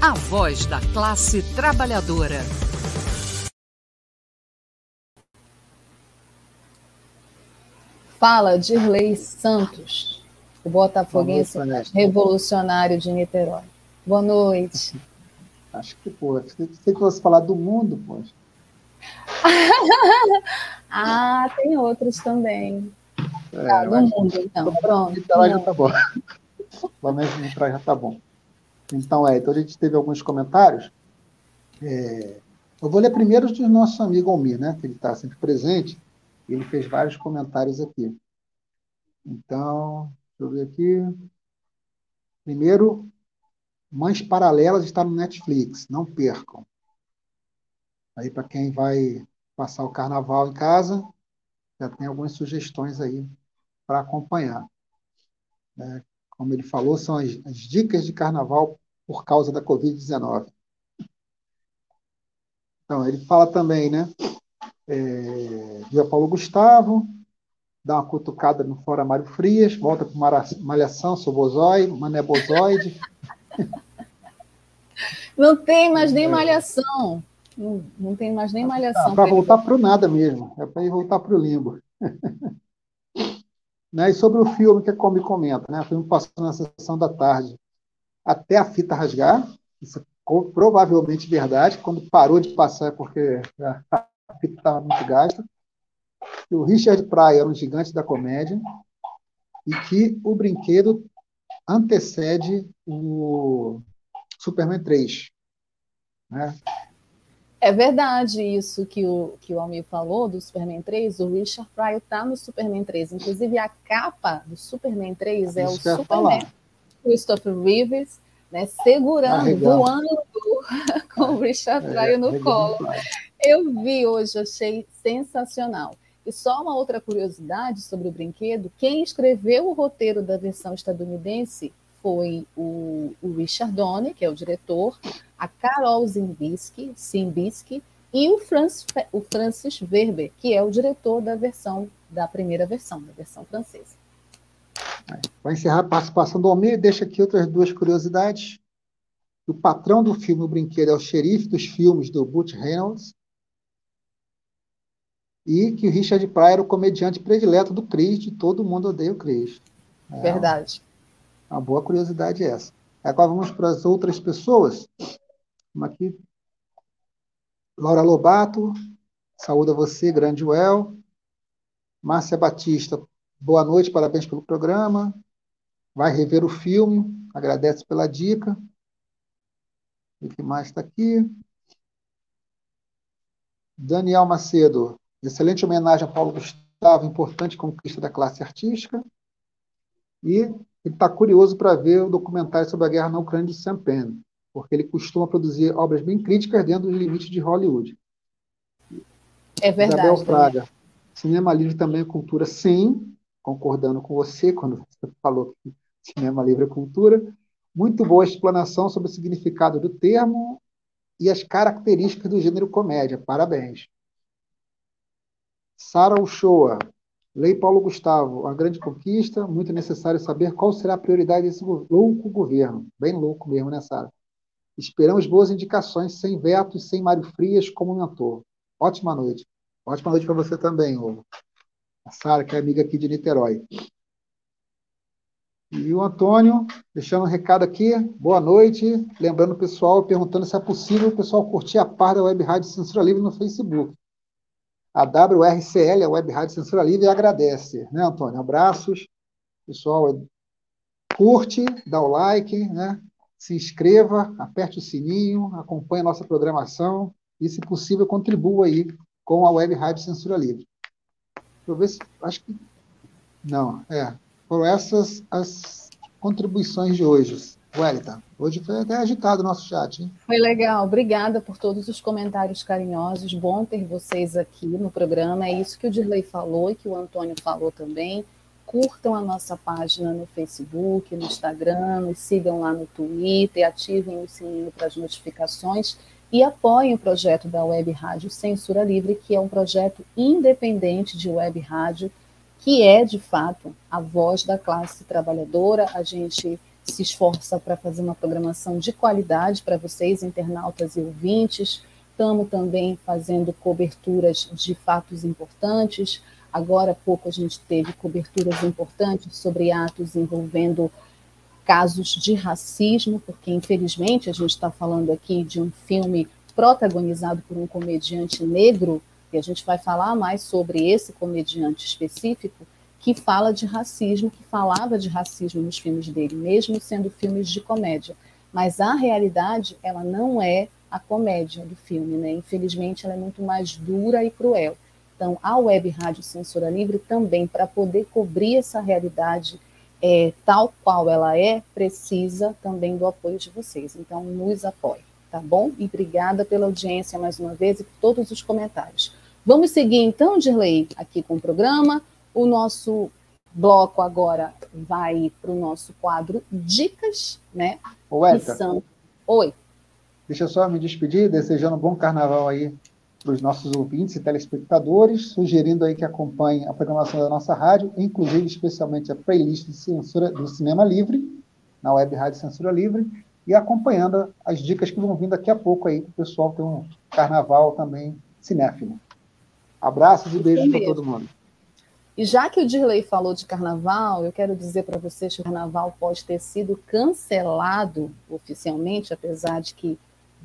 a voz da classe trabalhadora. Fala, Dirley Santos, o botafoguense revolucionário de Niterói. Boa noite. Acho que, pô, sei que você falar do mundo, poxa. ah, tem outros também. É, tá, do mundo, então. Pronto. Então, já tá bom. Pelo menos já tá bom. Então, é, então a gente teve alguns comentários. É, eu vou ler primeiro os do nosso amigo Almir, né, que ele está sempre presente. Ele fez vários comentários aqui. Então, deixa eu ver aqui. Primeiro, Mães Paralelas está no Netflix, não percam. Aí, para quem vai passar o carnaval em casa, já tem algumas sugestões aí para acompanhar. É, como ele falou, são as, as dicas de carnaval por causa da Covid-19. Então, ele fala também, né? É, Via Paulo Gustavo, dá uma cutucada no Fora Mário Frias, volta para Malhação, sou bozói, Mané Bozoide. Não tem mais nem malhação. Não, não tem mais nem malhação. É para voltar para o nada mesmo. É para ir voltar para o limbo. Né? E sobre o filme que a Kombi comenta, né? o filme passou na sessão da tarde até a fita rasgar, isso é provavelmente verdade, quando parou de passar é porque a fita estava muito gasta. O Richard Pryor era um gigante da comédia e que o brinquedo antecede o Superman 3. Né? É verdade isso que o, que o Almir falou do Superman 3. O Richard Pryor está no Superman 3. Inclusive, a capa do Superman 3 é isso o Superman. Christopher Reeves, né, segurando, ah, voando com o Richard é, Pryor no colo. Eu vi hoje, achei sensacional. E só uma outra curiosidade sobre o brinquedo: quem escreveu o roteiro da versão estadunidense foi o, o Richard Donner, que é o diretor, a Carol Zimbisky, Zimbisky e o, Franz, o Francis Werber, que é o diretor da versão da primeira versão, da versão francesa. Para encerrar a participação do Almir, deixa aqui outras duas curiosidades. O patrão do filme O Brinquedo é o xerife dos filmes do Butch Reynolds. E que o Richard Pryor era o comediante predileto do Chris, de Todo Mundo Odeia o Chris. É Verdade. Uma boa curiosidade essa. Agora vamos para as outras pessoas. Vamos aqui. Laura Lobato, saúde a você, grande Well. Márcia Batista, boa noite, parabéns pelo programa. Vai rever o filme, agradece pela dica. O que mais está aqui? Daniel Macedo, excelente homenagem a Paulo Gustavo, importante conquista da classe artística. E ele está curioso para ver o documentário sobre a guerra na Ucrânia de Sam Penn, porque ele costuma produzir obras bem críticas dentro dos limites de Hollywood. É verdade. Isabel Fraga. Né? Cinema livre também é cultura, sim, concordando com você quando você falou que cinema livre é cultura. Muito boa explanação sobre o significado do termo e as características do gênero comédia. Parabéns. Sara Uchoa. Lei Paulo Gustavo, a grande conquista, muito necessário saber qual será a prioridade desse louco governo. Bem louco mesmo, né, Sara? Esperamos boas indicações, sem vetos, sem Mário Frias como mentor. Ótima noite. Ótima noite para você também, ô. a Sara, que é amiga aqui de Niterói. E o Antônio, deixando um recado aqui, boa noite. Lembrando o pessoal, perguntando se é possível o pessoal curtir a par da Web Rádio Censura Livre no Facebook. A WRCL, a Web Rádio Censura Livre, agradece, né, Antônio? Abraços. Pessoal, curte, dá o like, né? se inscreva, aperte o sininho, acompanhe a nossa programação e, se possível, contribua aí com a Web Rádio Censura Livre. Deixa eu ver se. Acho que. Não, é. Foram essas as contribuições de hoje. Wellington, hoje foi até agitado o nosso chat. Hein? Foi legal, obrigada por todos os comentários carinhosos. Bom ter vocês aqui no programa. É isso que o Dirley falou e que o Antônio falou também. Curtam a nossa página no Facebook, no Instagram, nos sigam lá no Twitter, ativem o sininho para as notificações e apoiem o projeto da Web Rádio Censura Livre, que é um projeto independente de web rádio, que é, de fato, a voz da classe trabalhadora. A gente se esforça para fazer uma programação de qualidade para vocês, internautas e ouvintes. Estamos também fazendo coberturas de fatos importantes. Agora há pouco a gente teve coberturas importantes sobre atos envolvendo casos de racismo, porque infelizmente a gente está falando aqui de um filme protagonizado por um comediante negro, e a gente vai falar mais sobre esse comediante específico, que fala de racismo, que falava de racismo nos filmes dele, mesmo sendo filmes de comédia. Mas a realidade, ela não é a comédia do filme, né? Infelizmente, ela é muito mais dura e cruel. Então, a Web Rádio Censura Livre também, para poder cobrir essa realidade é, tal qual ela é, precisa também do apoio de vocês. Então, nos apoie, tá bom? E obrigada pela audiência mais uma vez e por todos os comentários. Vamos seguir então, Dirley, aqui com o programa. O nosso bloco agora vai para o nosso quadro Dicas, né? Oi. São... Oi. Deixa eu só me despedir, desejando um bom carnaval aí para os nossos ouvintes e telespectadores, sugerindo aí que acompanhem a programação da nossa rádio, inclusive especialmente a playlist de censura do Cinema Livre, na web Rádio Censura Livre, e acompanhando as dicas que vão vir daqui a pouco aí para o pessoal ter um carnaval também cinéfilo. Abraços e beijos para todo mundo. E já que o Dirley falou de carnaval, eu quero dizer para vocês que o carnaval pode ter sido cancelado oficialmente, apesar de que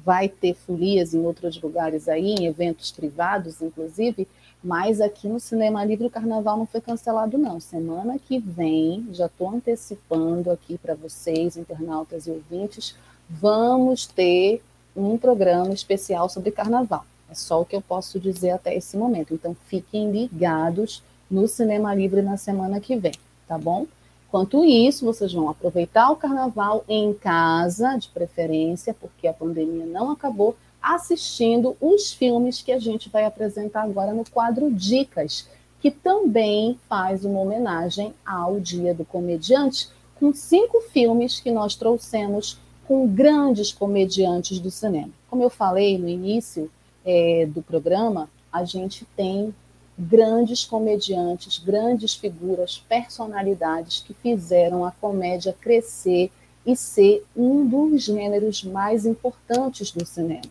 vai ter folias em outros lugares aí, em eventos privados, inclusive, mas aqui no Cinema Livre o carnaval não foi cancelado, não. Semana que vem, já estou antecipando aqui para vocês, internautas e ouvintes, vamos ter um programa especial sobre carnaval. É só o que eu posso dizer até esse momento. Então fiquem ligados no Cinema Livre na semana que vem, tá bom? Enquanto isso, vocês vão aproveitar o carnaval em casa, de preferência, porque a pandemia não acabou, assistindo os filmes que a gente vai apresentar agora no quadro Dicas, que também faz uma homenagem ao Dia do Comediante, com cinco filmes que nós trouxemos com grandes comediantes do cinema. Como eu falei no início é, do programa, a gente tem grandes comediantes, grandes figuras, personalidades que fizeram a comédia crescer e ser um dos gêneros mais importantes do cinema.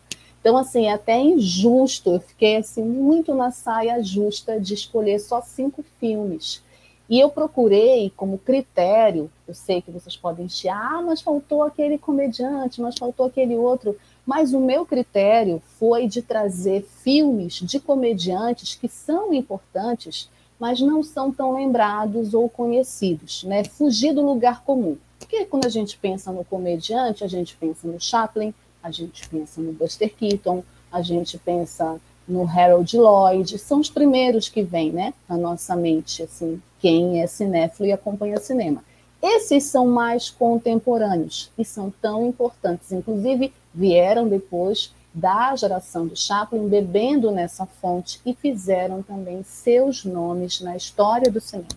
Então, assim, até injusto, eu fiquei assim, muito na saia justa de escolher só cinco filmes. E eu procurei como critério, eu sei que vocês podem chiar, ah, mas faltou aquele comediante, mas faltou aquele outro. Mas o meu critério foi de trazer filmes de comediantes que são importantes, mas não são tão lembrados ou conhecidos, né? Fugir do lugar comum. Porque quando a gente pensa no comediante, a gente pensa no Chaplin, a gente pensa no Buster Keaton, a gente pensa no Harold Lloyd, são os primeiros que vêm, né, na nossa mente, assim, quem é cinéfilo e acompanha cinema. Esses são mais contemporâneos e são tão importantes. Inclusive, vieram depois da geração do Chaplin, bebendo nessa fonte e fizeram também seus nomes na história do cinema.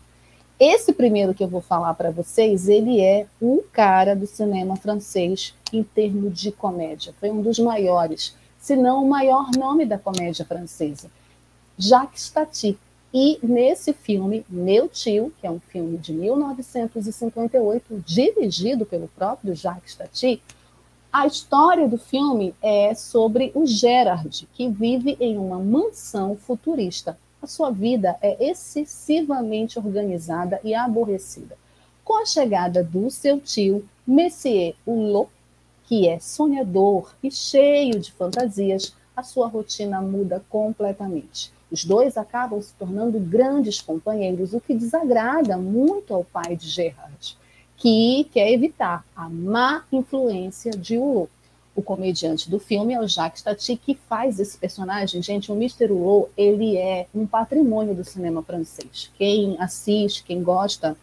Esse primeiro que eu vou falar para vocês, ele é o cara do cinema francês em termos de comédia. Foi um dos maiores, se não o maior nome da comédia francesa. Jacques Tati, e nesse filme, Meu Tio, que é um filme de 1958, dirigido pelo próprio Jacques Tati, a história do filme é sobre o Gerard, que vive em uma mansão futurista. A sua vida é excessivamente organizada e aborrecida. Com a chegada do seu tio, Messier Hulot, que é sonhador e cheio de fantasias, a sua rotina muda completamente. Os dois acabam se tornando grandes companheiros, o que desagrada muito ao pai de Gerard, que quer evitar a má influência de Hulot. O comediante do filme é o Jacques Tati, que faz esse personagem. Gente, o Mr. Hulot, ele é um patrimônio do cinema francês. Quem assiste, quem gosta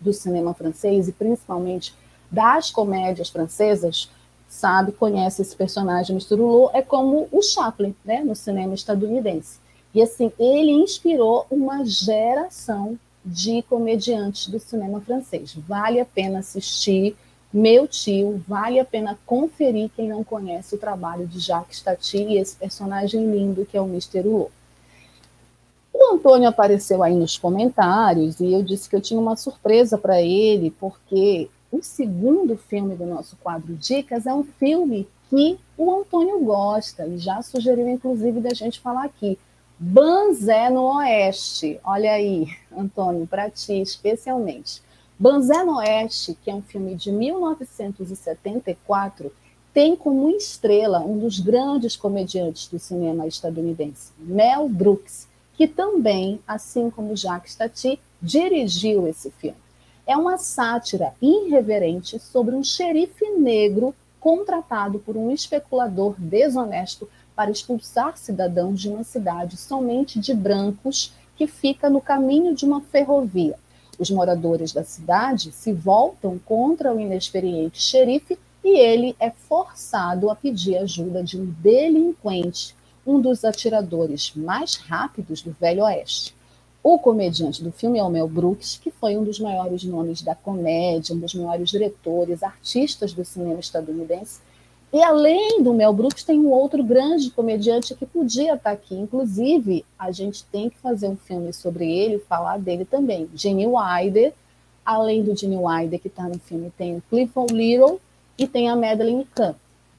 do cinema francês, e principalmente das comédias francesas, sabe, conhece esse personagem, Mr. Hulot, é como o Chaplin, né, no cinema estadunidense. E assim, ele inspirou uma geração de comediantes do cinema francês. Vale a pena assistir. Meu tio, vale a pena conferir quem não conhece o trabalho de Jacques Tati e esse personagem lindo que é o Mr. Hulot. O Antônio apareceu aí nos comentários e eu disse que eu tinha uma surpresa para ele, porque o segundo filme do nosso quadro Dicas é um filme que o Antônio gosta e já sugeriu, inclusive, da gente falar aqui. Banzé no Oeste. Olha aí, Antônio, para ti especialmente. Banzé no Oeste, que é um filme de 1974, tem como estrela um dos grandes comediantes do cinema estadunidense, Mel Brooks, que também, assim como Jacques Tati, dirigiu esse filme. É uma sátira irreverente sobre um xerife negro contratado por um especulador desonesto para expulsar cidadãos de uma cidade somente de brancos que fica no caminho de uma ferrovia. Os moradores da cidade se voltam contra o inexperiente xerife e ele é forçado a pedir ajuda de um delinquente, um dos atiradores mais rápidos do Velho Oeste. O comediante do filme é o Mel Brooks, que foi um dos maiores nomes da comédia, um dos maiores diretores, artistas do cinema estadunidense, e além do Mel Brooks, tem um outro grande comediante que podia estar aqui. Inclusive, a gente tem que fazer um filme sobre ele, falar dele também. Gene Wilder, além do Gene Wilder, que está no filme, tem o Clifford Little e tem a Madeline Kahn.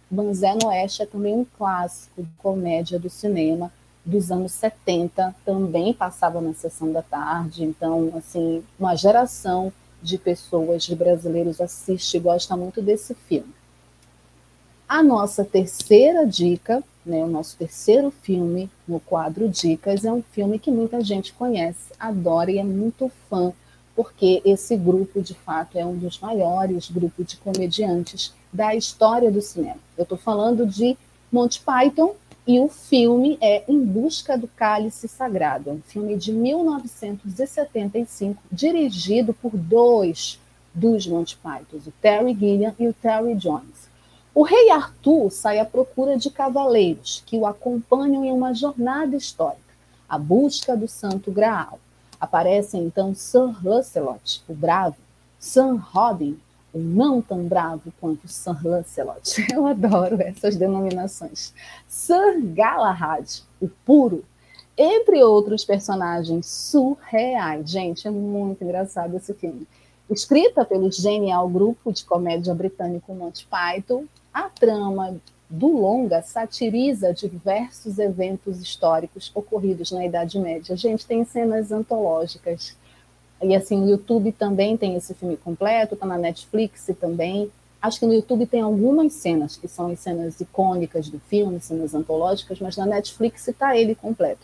Banzé no Oeste é também um clássico de comédia do cinema, dos anos 70, também passava na sessão da tarde, então, assim, uma geração de pessoas, de brasileiros assiste e gosta muito desse filme. A nossa terceira dica, né, o nosso terceiro filme no quadro Dicas, é um filme que muita gente conhece, adora e é muito fã, porque esse grupo, de fato, é um dos maiores grupos de comediantes da história do cinema. Eu estou falando de Monty Python e o filme é Em Busca do Cálice Sagrado, um filme de 1975, dirigido por dois dos Monty Python, o Terry Gilliam e o Terry Jones. O rei Arthur sai à procura de cavaleiros que o acompanham em uma jornada histórica, a busca do Santo Graal. Aparecem então Sir Lancelot, o bravo, Sir Robin, o não tão bravo quanto Sir Lancelot. Eu adoro essas denominações. Sir Galahad, o puro, entre outros personagens surreais. Gente, é muito engraçado esse filme. Escrita pelo genial grupo de comédia britânico Monty Python, a trama do longa satiriza diversos eventos históricos ocorridos na Idade Média. Gente, tem cenas antológicas e assim, o YouTube também tem esse filme completo, está na Netflix também. Acho que no YouTube tem algumas cenas que são as cenas icônicas do filme, cenas antológicas, mas na Netflix está ele completo.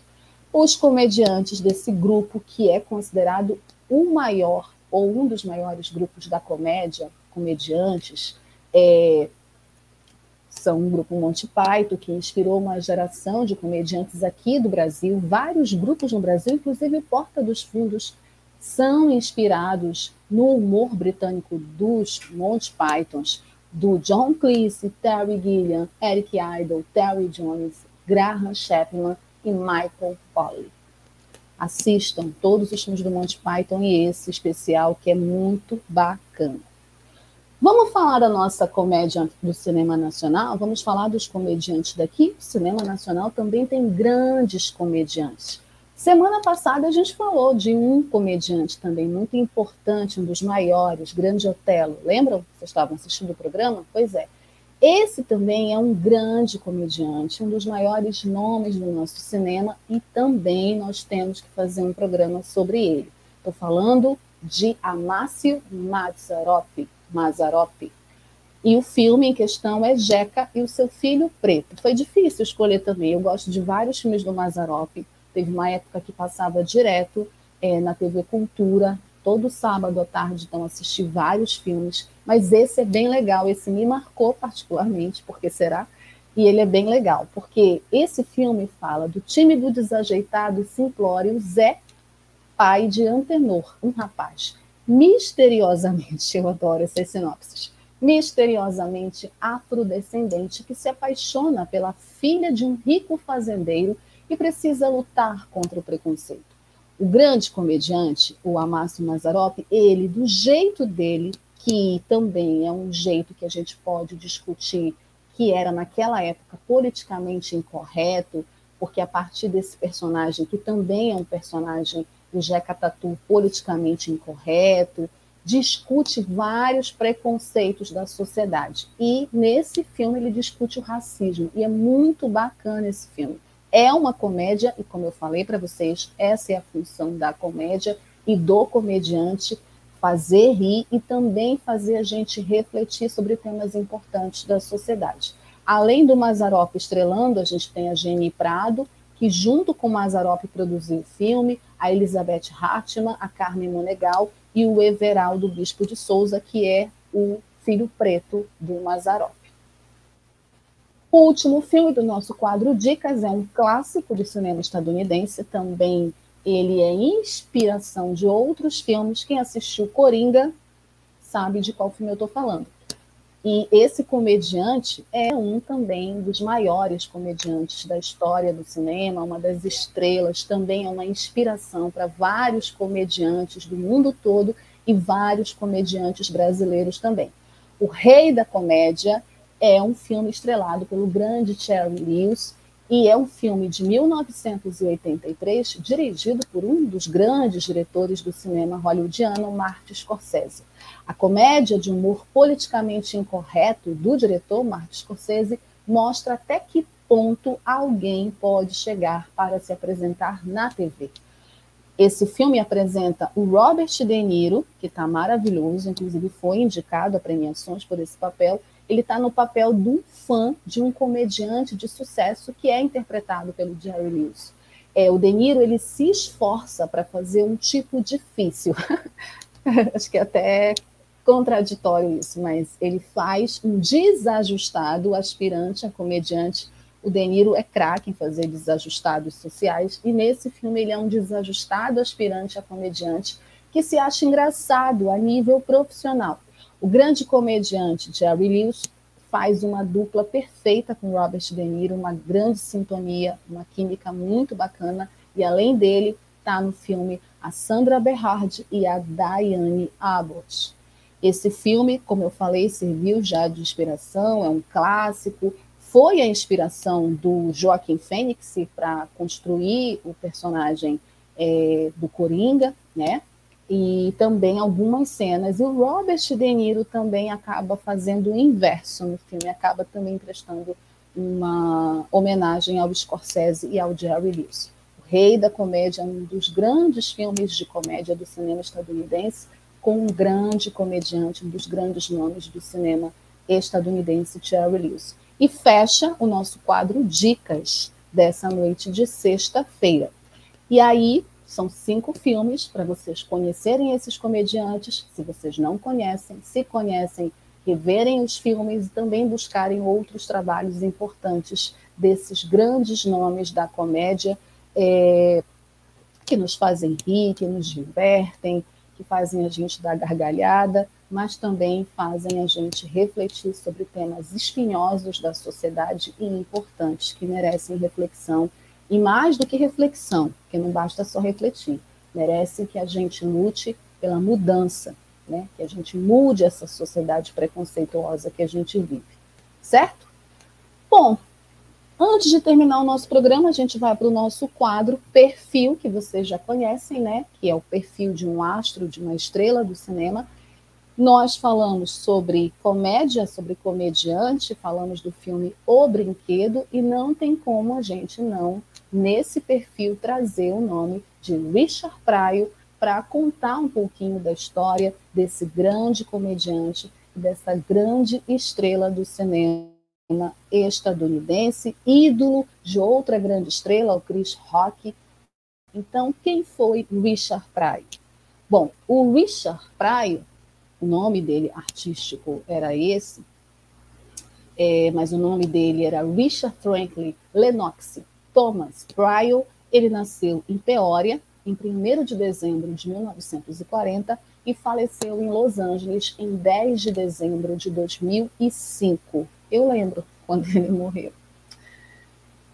Os comediantes desse grupo, que é considerado o maior ou um dos maiores grupos da comédia, comediantes, é, são um grupo Monty Python que inspirou uma geração de comediantes aqui do Brasil, vários grupos no Brasil, inclusive o Porta dos Fundos são inspirados no humor britânico dos Monty Pythons, do John Cleese, Terry Gilliam, Eric Idle, Terry Jones, Graham Chapman e Michael Polly. Assistam todos os filmes do Monty Python e esse especial que é muito bacana. Vamos falar da nossa comédia do cinema nacional? Vamos falar dos comediantes daqui? O cinema nacional também tem grandes comediantes. Semana passada a gente falou de um comediante também muito importante, um dos maiores, Grande Otelo. Lembram? Vocês estavam assistindo o programa? Pois é. Esse também é um grande comediante, um dos maiores nomes do nosso cinema e também nós temos que fazer um programa sobre ele. Estou falando de Amácio Mazzaropi. Mazzaropi. E o filme em questão é Jeca e o seu filho preto. Foi difícil escolher também. Eu gosto de vários filmes do Mazzaropi Teve uma época que passava direto é, na TV Cultura, todo sábado à tarde, então assisti vários filmes, mas esse é bem legal, esse me marcou particularmente, porque será? E ele é bem legal, porque esse filme fala do tímido, desajeitado e simplório Zé, pai de Antenor, um rapaz misteriosamente, eu adoro essas sinopses, misteriosamente afrodescendente que se apaixona pela filha de um rico fazendeiro e precisa lutar contra o preconceito. O grande comediante, o Amácio Mazarop, ele, do jeito dele, que também é um jeito que a gente pode discutir, que era naquela época politicamente incorreto, porque a partir desse personagem, que também é um personagem do Jeca Tatu politicamente incorreto, discute vários preconceitos da sociedade. E nesse filme ele discute o racismo, e é muito bacana esse filme é uma comédia, e como eu falei para vocês, essa é a função da comédia e do comediante fazer rir e também fazer a gente refletir sobre temas importantes da sociedade. Além do Mazarop estrelando, a gente tem a Jenny Prado, que junto com o Mazarop produziu o filme, a Elizabeth Hartmann, a Carmen Monegal e o Everaldo Bispo de Souza, que é o filho preto do Mazarop. O último filme do nosso quadro Dicas é um clássico do cinema estadunidense, também ele é inspiração de outros filmes. Quem assistiu Coringa sabe de qual filme eu estou falando. E esse comediante é um também dos maiores comediantes da história do cinema, uma das estrelas, também é uma inspiração para vários comediantes do mundo todo e vários comediantes brasileiros também. O rei da comédia é um filme estrelado pelo grande Cherry Lewis e é um filme de 1983 dirigido por um dos grandes diretores do cinema hollywoodiano, Martin Scorsese. A comédia de humor politicamente incorreto do diretor Martin Scorsese mostra até que ponto alguém pode chegar para se apresentar na TV. Esse filme apresenta o Robert De Niro, que está maravilhoso, inclusive foi indicado a premiações por esse papel. Ele está no papel de um fã de um comediante de sucesso que é interpretado pelo Jerry Lewis. É, o De Niro ele se esforça para fazer um tipo difícil. Acho que até contraditório isso, mas ele faz um desajustado aspirante a comediante o De Niro é craque em fazer desajustados sociais, e nesse filme ele é um desajustado aspirante a comediante que se acha engraçado a nível profissional. O grande comediante Jerry Lewis faz uma dupla perfeita com Robert De Niro, uma grande sintonia, uma química muito bacana, e além dele, está no filme a Sandra Berhard e a Diane Abbott. Esse filme, como eu falei, serviu já de inspiração, é um clássico, foi a inspiração do Joaquim Fênix para construir o personagem é, do Coringa, né? E também algumas cenas. E o Robert De Niro também acaba fazendo o inverso no filme, acaba também prestando uma homenagem ao Scorsese e ao Jerry Lewis. O Rei da Comédia, um dos grandes filmes de comédia do cinema estadunidense, com um grande comediante, um dos grandes nomes do cinema estadunidense, Jerry Lewis e fecha o nosso quadro Dicas dessa noite de sexta-feira. E aí são cinco filmes para vocês conhecerem esses comediantes, se vocês não conhecem, se conhecem, reverem os filmes e também buscarem outros trabalhos importantes desses grandes nomes da comédia é, que nos fazem rir, que nos divertem, que fazem a gente dar gargalhada mas também fazem a gente refletir sobre temas espinhosos da sociedade e importantes que merecem reflexão. E mais do que reflexão, porque não basta só refletir, merecem que a gente lute pela mudança, né? que a gente mude essa sociedade preconceituosa que a gente vive. Certo? Bom, antes de terminar o nosso programa, a gente vai para o nosso quadro Perfil, que vocês já conhecem, né? que é o perfil de um astro, de uma estrela do cinema nós falamos sobre comédia, sobre comediante, falamos do filme O Brinquedo, e não tem como a gente não, nesse perfil, trazer o nome de Richard Pryor para contar um pouquinho da história desse grande comediante, dessa grande estrela do cinema estadunidense, ídolo de outra grande estrela, o Chris Rock. Então, quem foi Richard Pryor? Bom, o Richard Pryor o nome dele artístico era esse, é, mas o nome dele era Richard Franklin Lennox Thomas Pryor. Ele nasceu em Peoria, em 1 de dezembro de 1940 e faleceu em Los Angeles em 10 de dezembro de 2005. Eu lembro quando ele morreu.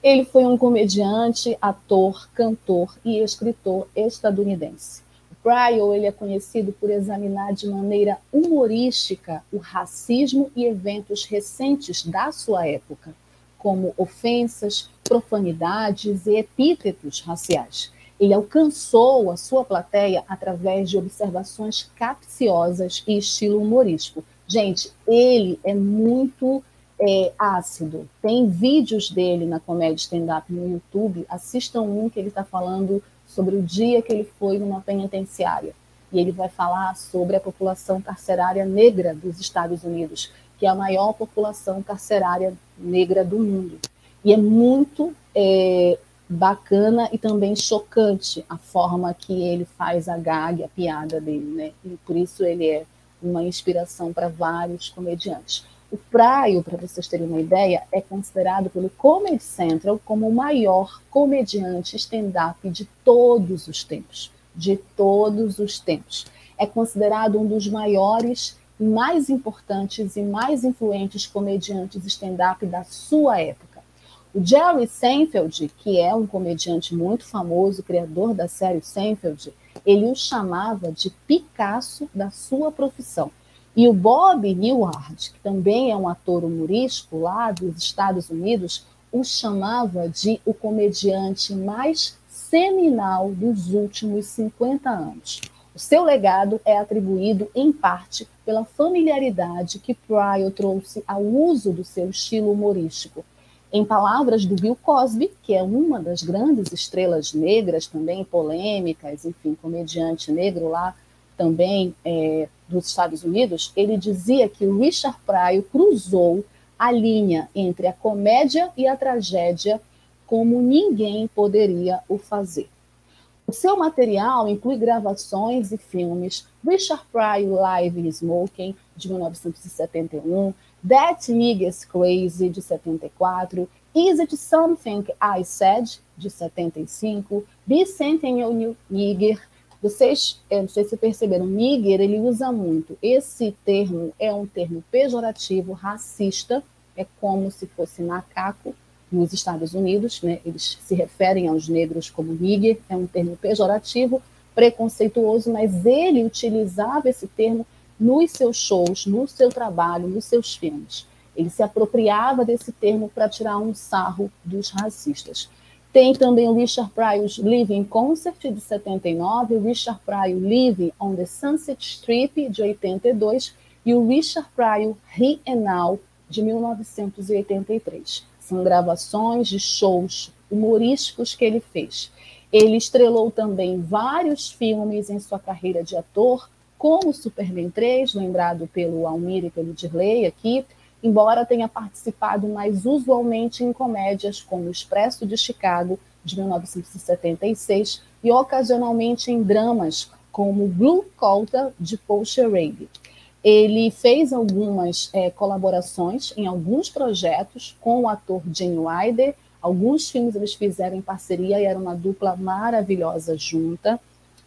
Ele foi um comediante, ator, cantor e escritor estadunidense. Pryor ele é conhecido por examinar de maneira humorística o racismo e eventos recentes da sua época, como ofensas, profanidades e epítetos raciais. Ele alcançou a sua plateia através de observações capciosas e estilo humorístico. Gente, ele é muito é, ácido. Tem vídeos dele na comédia stand-up no YouTube. Assistam um que ele está falando sobre o dia que ele foi numa penitenciária. E ele vai falar sobre a população carcerária negra dos Estados Unidos, que é a maior população carcerária negra do mundo. E é muito é, bacana e também chocante a forma que ele faz a gag, a piada dele, né? E por isso ele é uma inspiração para vários comediantes. O Praio, para vocês terem uma ideia, é considerado pelo Comedy Central como o maior comediante stand-up de todos os tempos. De todos os tempos. É considerado um dos maiores, mais importantes e mais influentes comediantes stand-up da sua época. O Jerry Seinfeld, que é um comediante muito famoso, criador da série Seinfeld, ele o chamava de Picasso da sua profissão e o Bob Newhart, que também é um ator humorístico lá dos Estados Unidos, o chamava de o comediante mais seminal dos últimos 50 anos. O seu legado é atribuído, em parte, pela familiaridade que Pryor trouxe ao uso do seu estilo humorístico. Em palavras do Bill Cosby, que é uma das grandes estrelas negras também, polêmicas, enfim, comediante negro lá também é, dos Estados Unidos, ele dizia que Richard Pryor cruzou a linha entre a comédia e a tragédia como ninguém poderia o fazer. O seu material inclui gravações e filmes Richard Pryor Live in Smoking, de 1971, That Nigga's Crazy, de 74, Is It Something I Said, de 75, Bicentennial Nigger. Vocês, eu não sei se perceberam, nigger, ele usa muito. Esse termo é um termo pejorativo, racista, é como se fosse macaco, nos Estados Unidos, né, eles se referem aos negros como nigger, é um termo pejorativo, preconceituoso, mas ele utilizava esse termo nos seus shows, no seu trabalho, nos seus filmes. Ele se apropriava desse termo para tirar um sarro dos racistas. Tem também o Richard Pryor's Living Concert, de 79, o Richard Pryor Living on the Sunset Strip, de 82, e o Richard Pryor He and Now, de 1983. São gravações de shows humorísticos que ele fez. Ele estrelou também vários filmes em sua carreira de ator, como Superman 3, lembrado pelo Almir e pelo Dirley aqui, embora tenha participado mais usualmente em comédias como Expresso de Chicago, de 1976, e ocasionalmente em dramas como Blue Colta, de Paul Schrader. Ele fez algumas é, colaborações em alguns projetos com o ator Gene Wilder. Alguns filmes eles fizeram em parceria e era uma dupla maravilhosa junta.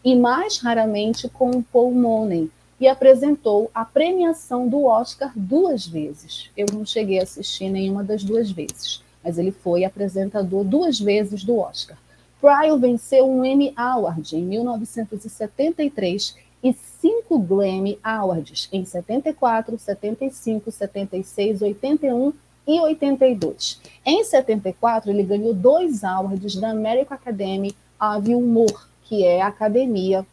E mais raramente com o Paul Monen. E apresentou a premiação do Oscar duas vezes. Eu não cheguei a assistir nenhuma das duas vezes, mas ele foi apresentador duas vezes do Oscar. Pryor venceu um Emmy Award em 1973 e cinco Grammy Awards em 74, 75, 76, 81 e 82. Em 74, ele ganhou dois awards da American Academy of Humor, que é a Academia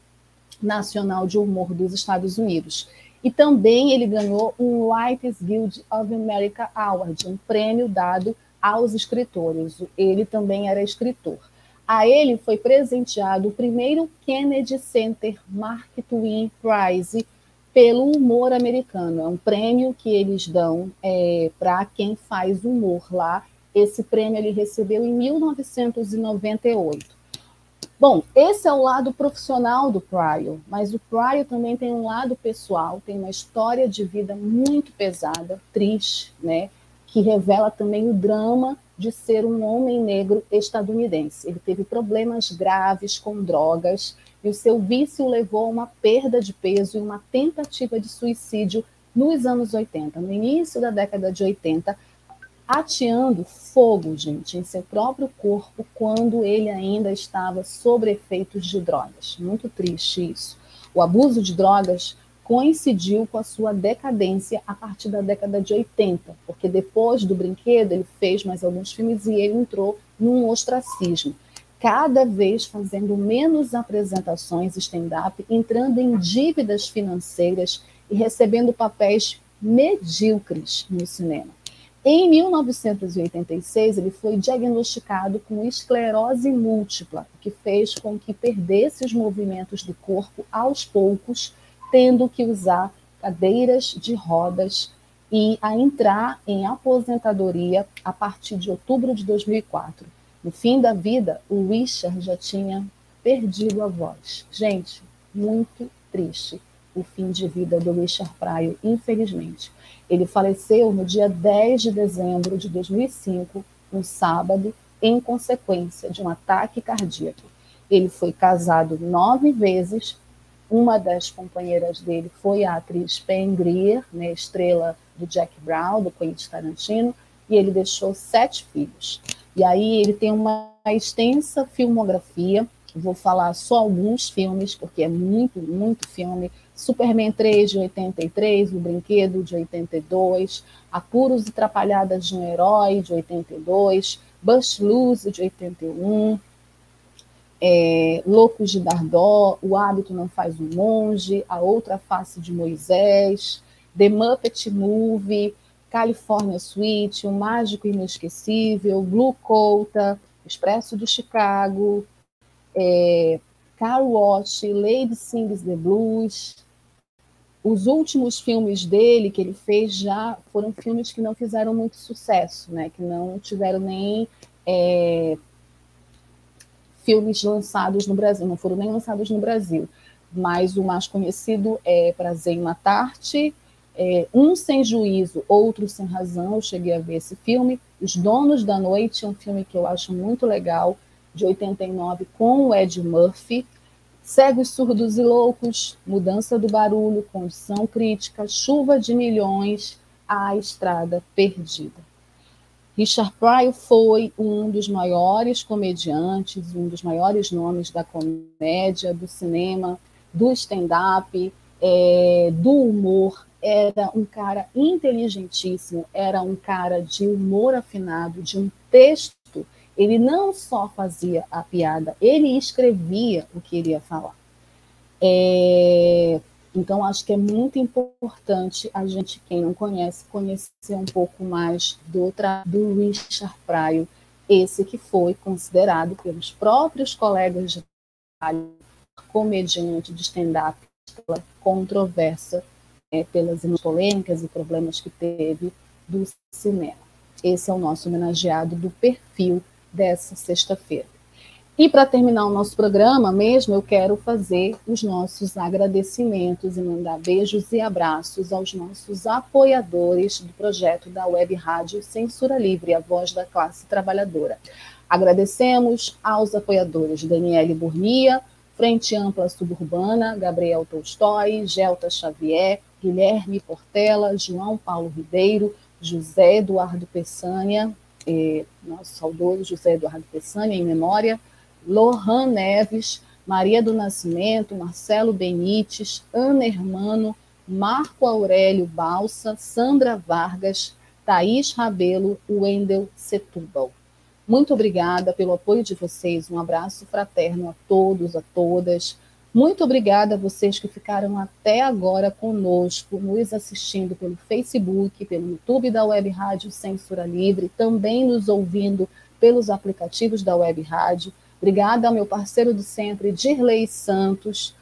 Nacional de Humor dos Estados Unidos. E também ele ganhou um Writers Guild of America Award, um prêmio dado aos escritores. Ele também era escritor. A ele foi presenteado o primeiro Kennedy Center Mark Twain Prize pelo humor americano. É um prêmio que eles dão é, para quem faz humor lá. Esse prêmio ele recebeu em 1998. Bom, esse é o lado profissional do Pryor, mas o Pryor também tem um lado pessoal, tem uma história de vida muito pesada, triste, né? Que revela também o drama de ser um homem negro estadunidense. Ele teve problemas graves com drogas e o seu vício levou a uma perda de peso e uma tentativa de suicídio nos anos 80, no início da década de 80, ateando fogo, gente, em seu próprio corpo quando ele ainda estava sob efeitos de drogas. Muito triste isso. O abuso de drogas coincidiu com a sua decadência a partir da década de 80, porque depois do Brinquedo ele fez mais alguns filmes e ele entrou num ostracismo, cada vez fazendo menos apresentações stand-up, entrando em dívidas financeiras e recebendo papéis medíocres no cinema. Em 1986, ele foi diagnosticado com esclerose múltipla, o que fez com que perdesse os movimentos do corpo aos poucos, tendo que usar cadeiras de rodas e a entrar em aposentadoria a partir de outubro de 2004. No fim da vida, o Richard já tinha perdido a voz. Gente, muito triste o fim de vida do Richard Pryor, infelizmente. Ele faleceu no dia 10 de dezembro de 2005, um sábado, em consequência de um ataque cardíaco. Ele foi casado nove vezes uma das companheiras dele foi a atriz Pam Grier, né, estrela do Jack Brown, do Quentin Tarantino, e ele deixou sete filhos. E aí ele tem uma extensa filmografia, vou falar só alguns filmes, porque é muito, muito filme. Superman 3, de 83, O Brinquedo, de 82, Apuros e Trapalhadas de um Herói, de 82, Bust Loose, de 81, é, Loucos de Dardó, O Hábito Não Faz um Monge, A Outra Face de Moisés, The Muppet Movie, California Suite, O Mágico Inesquecível, Blue Colta, Expresso do Chicago, é, Car Wash, Lady Sings the Blues. Os últimos filmes dele que ele fez já foram filmes que não fizeram muito sucesso, né? que não tiveram nem é, filmes lançados no Brasil, não foram nem lançados no Brasil. Mas o mais conhecido é Prazer em Matar-te, é, Um Sem Juízo, Outro Sem Razão, eu cheguei a ver esse filme. Os Donos da Noite, um filme que eu acho muito legal, de 89, com o Ed Murphy. Cegos, Surdos e Loucos, Mudança do Barulho, Condição Crítica, Chuva de Milhões, A Estrada Perdida. Richard Pryor foi um dos maiores comediantes, um dos maiores nomes da comédia, do cinema, do stand-up, é, do humor era um cara inteligentíssimo, era um cara de humor afinado, de um texto. Ele não só fazia a piada, ele escrevia o que iria falar. É, então, acho que é muito importante a gente, quem não conhece, conhecer um pouco mais do, do Richard Pryor, esse que foi considerado pelos próprios colegas de trabalho comediante de stand-up pela controvérsia é, pelas polêmicas e problemas que teve do cinema. Esse é o nosso homenageado do perfil dessa sexta-feira. E para terminar o nosso programa mesmo, eu quero fazer os nossos agradecimentos e mandar beijos e abraços aos nossos apoiadores do projeto da Web Rádio Censura Livre, a voz da classe trabalhadora. Agradecemos aos apoiadores Daniele Burnia, Frente Ampla Suburbana, Gabriel Tolstói, Gelta Xavier, Guilherme Portela, João Paulo Ribeiro, José Eduardo Peçanha, eh, nosso saudoso José Eduardo Peçanha, em memória, Lohan Neves, Maria do Nascimento, Marcelo Benites, Ana Hermano, Marco Aurélio Balsa, Sandra Vargas, Thaís Rabelo, Wendel Setúbal. Muito obrigada pelo apoio de vocês, um abraço fraterno a todos, a todas. Muito obrigada a vocês que ficaram até agora conosco, nos assistindo pelo Facebook, pelo YouTube da Web Rádio Censura Livre, também nos ouvindo pelos aplicativos da Web Rádio. Obrigada ao meu parceiro de sempre, Dirley Santos.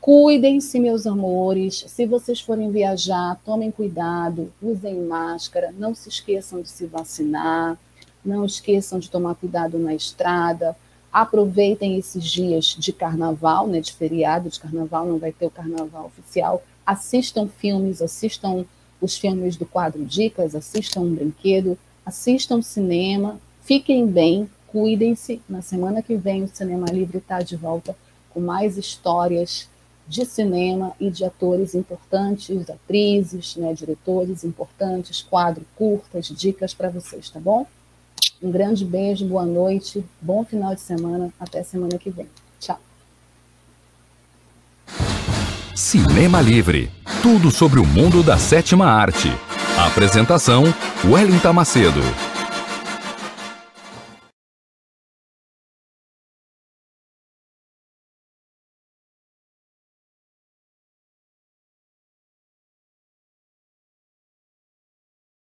Cuidem-se, meus amores. Se vocês forem viajar, tomem cuidado, usem máscara, não se esqueçam de se vacinar, não esqueçam de tomar cuidado na estrada. Aproveitem esses dias de carnaval, né, de feriado de carnaval, não vai ter o carnaval oficial. Assistam filmes, assistam os filmes do quadro Dicas, assistam um brinquedo, assistam cinema, fiquem bem, cuidem-se. Na semana que vem, o Cinema Livre está de volta com mais histórias de cinema e de atores importantes, atrizes, né, diretores importantes, quadro curtas, dicas para vocês, tá bom? Um grande beijo, boa noite, bom final de semana, até semana que vem. Tchau. Cinema Livre tudo sobre o mundo da sétima arte. apresentação: Wellington Macedo.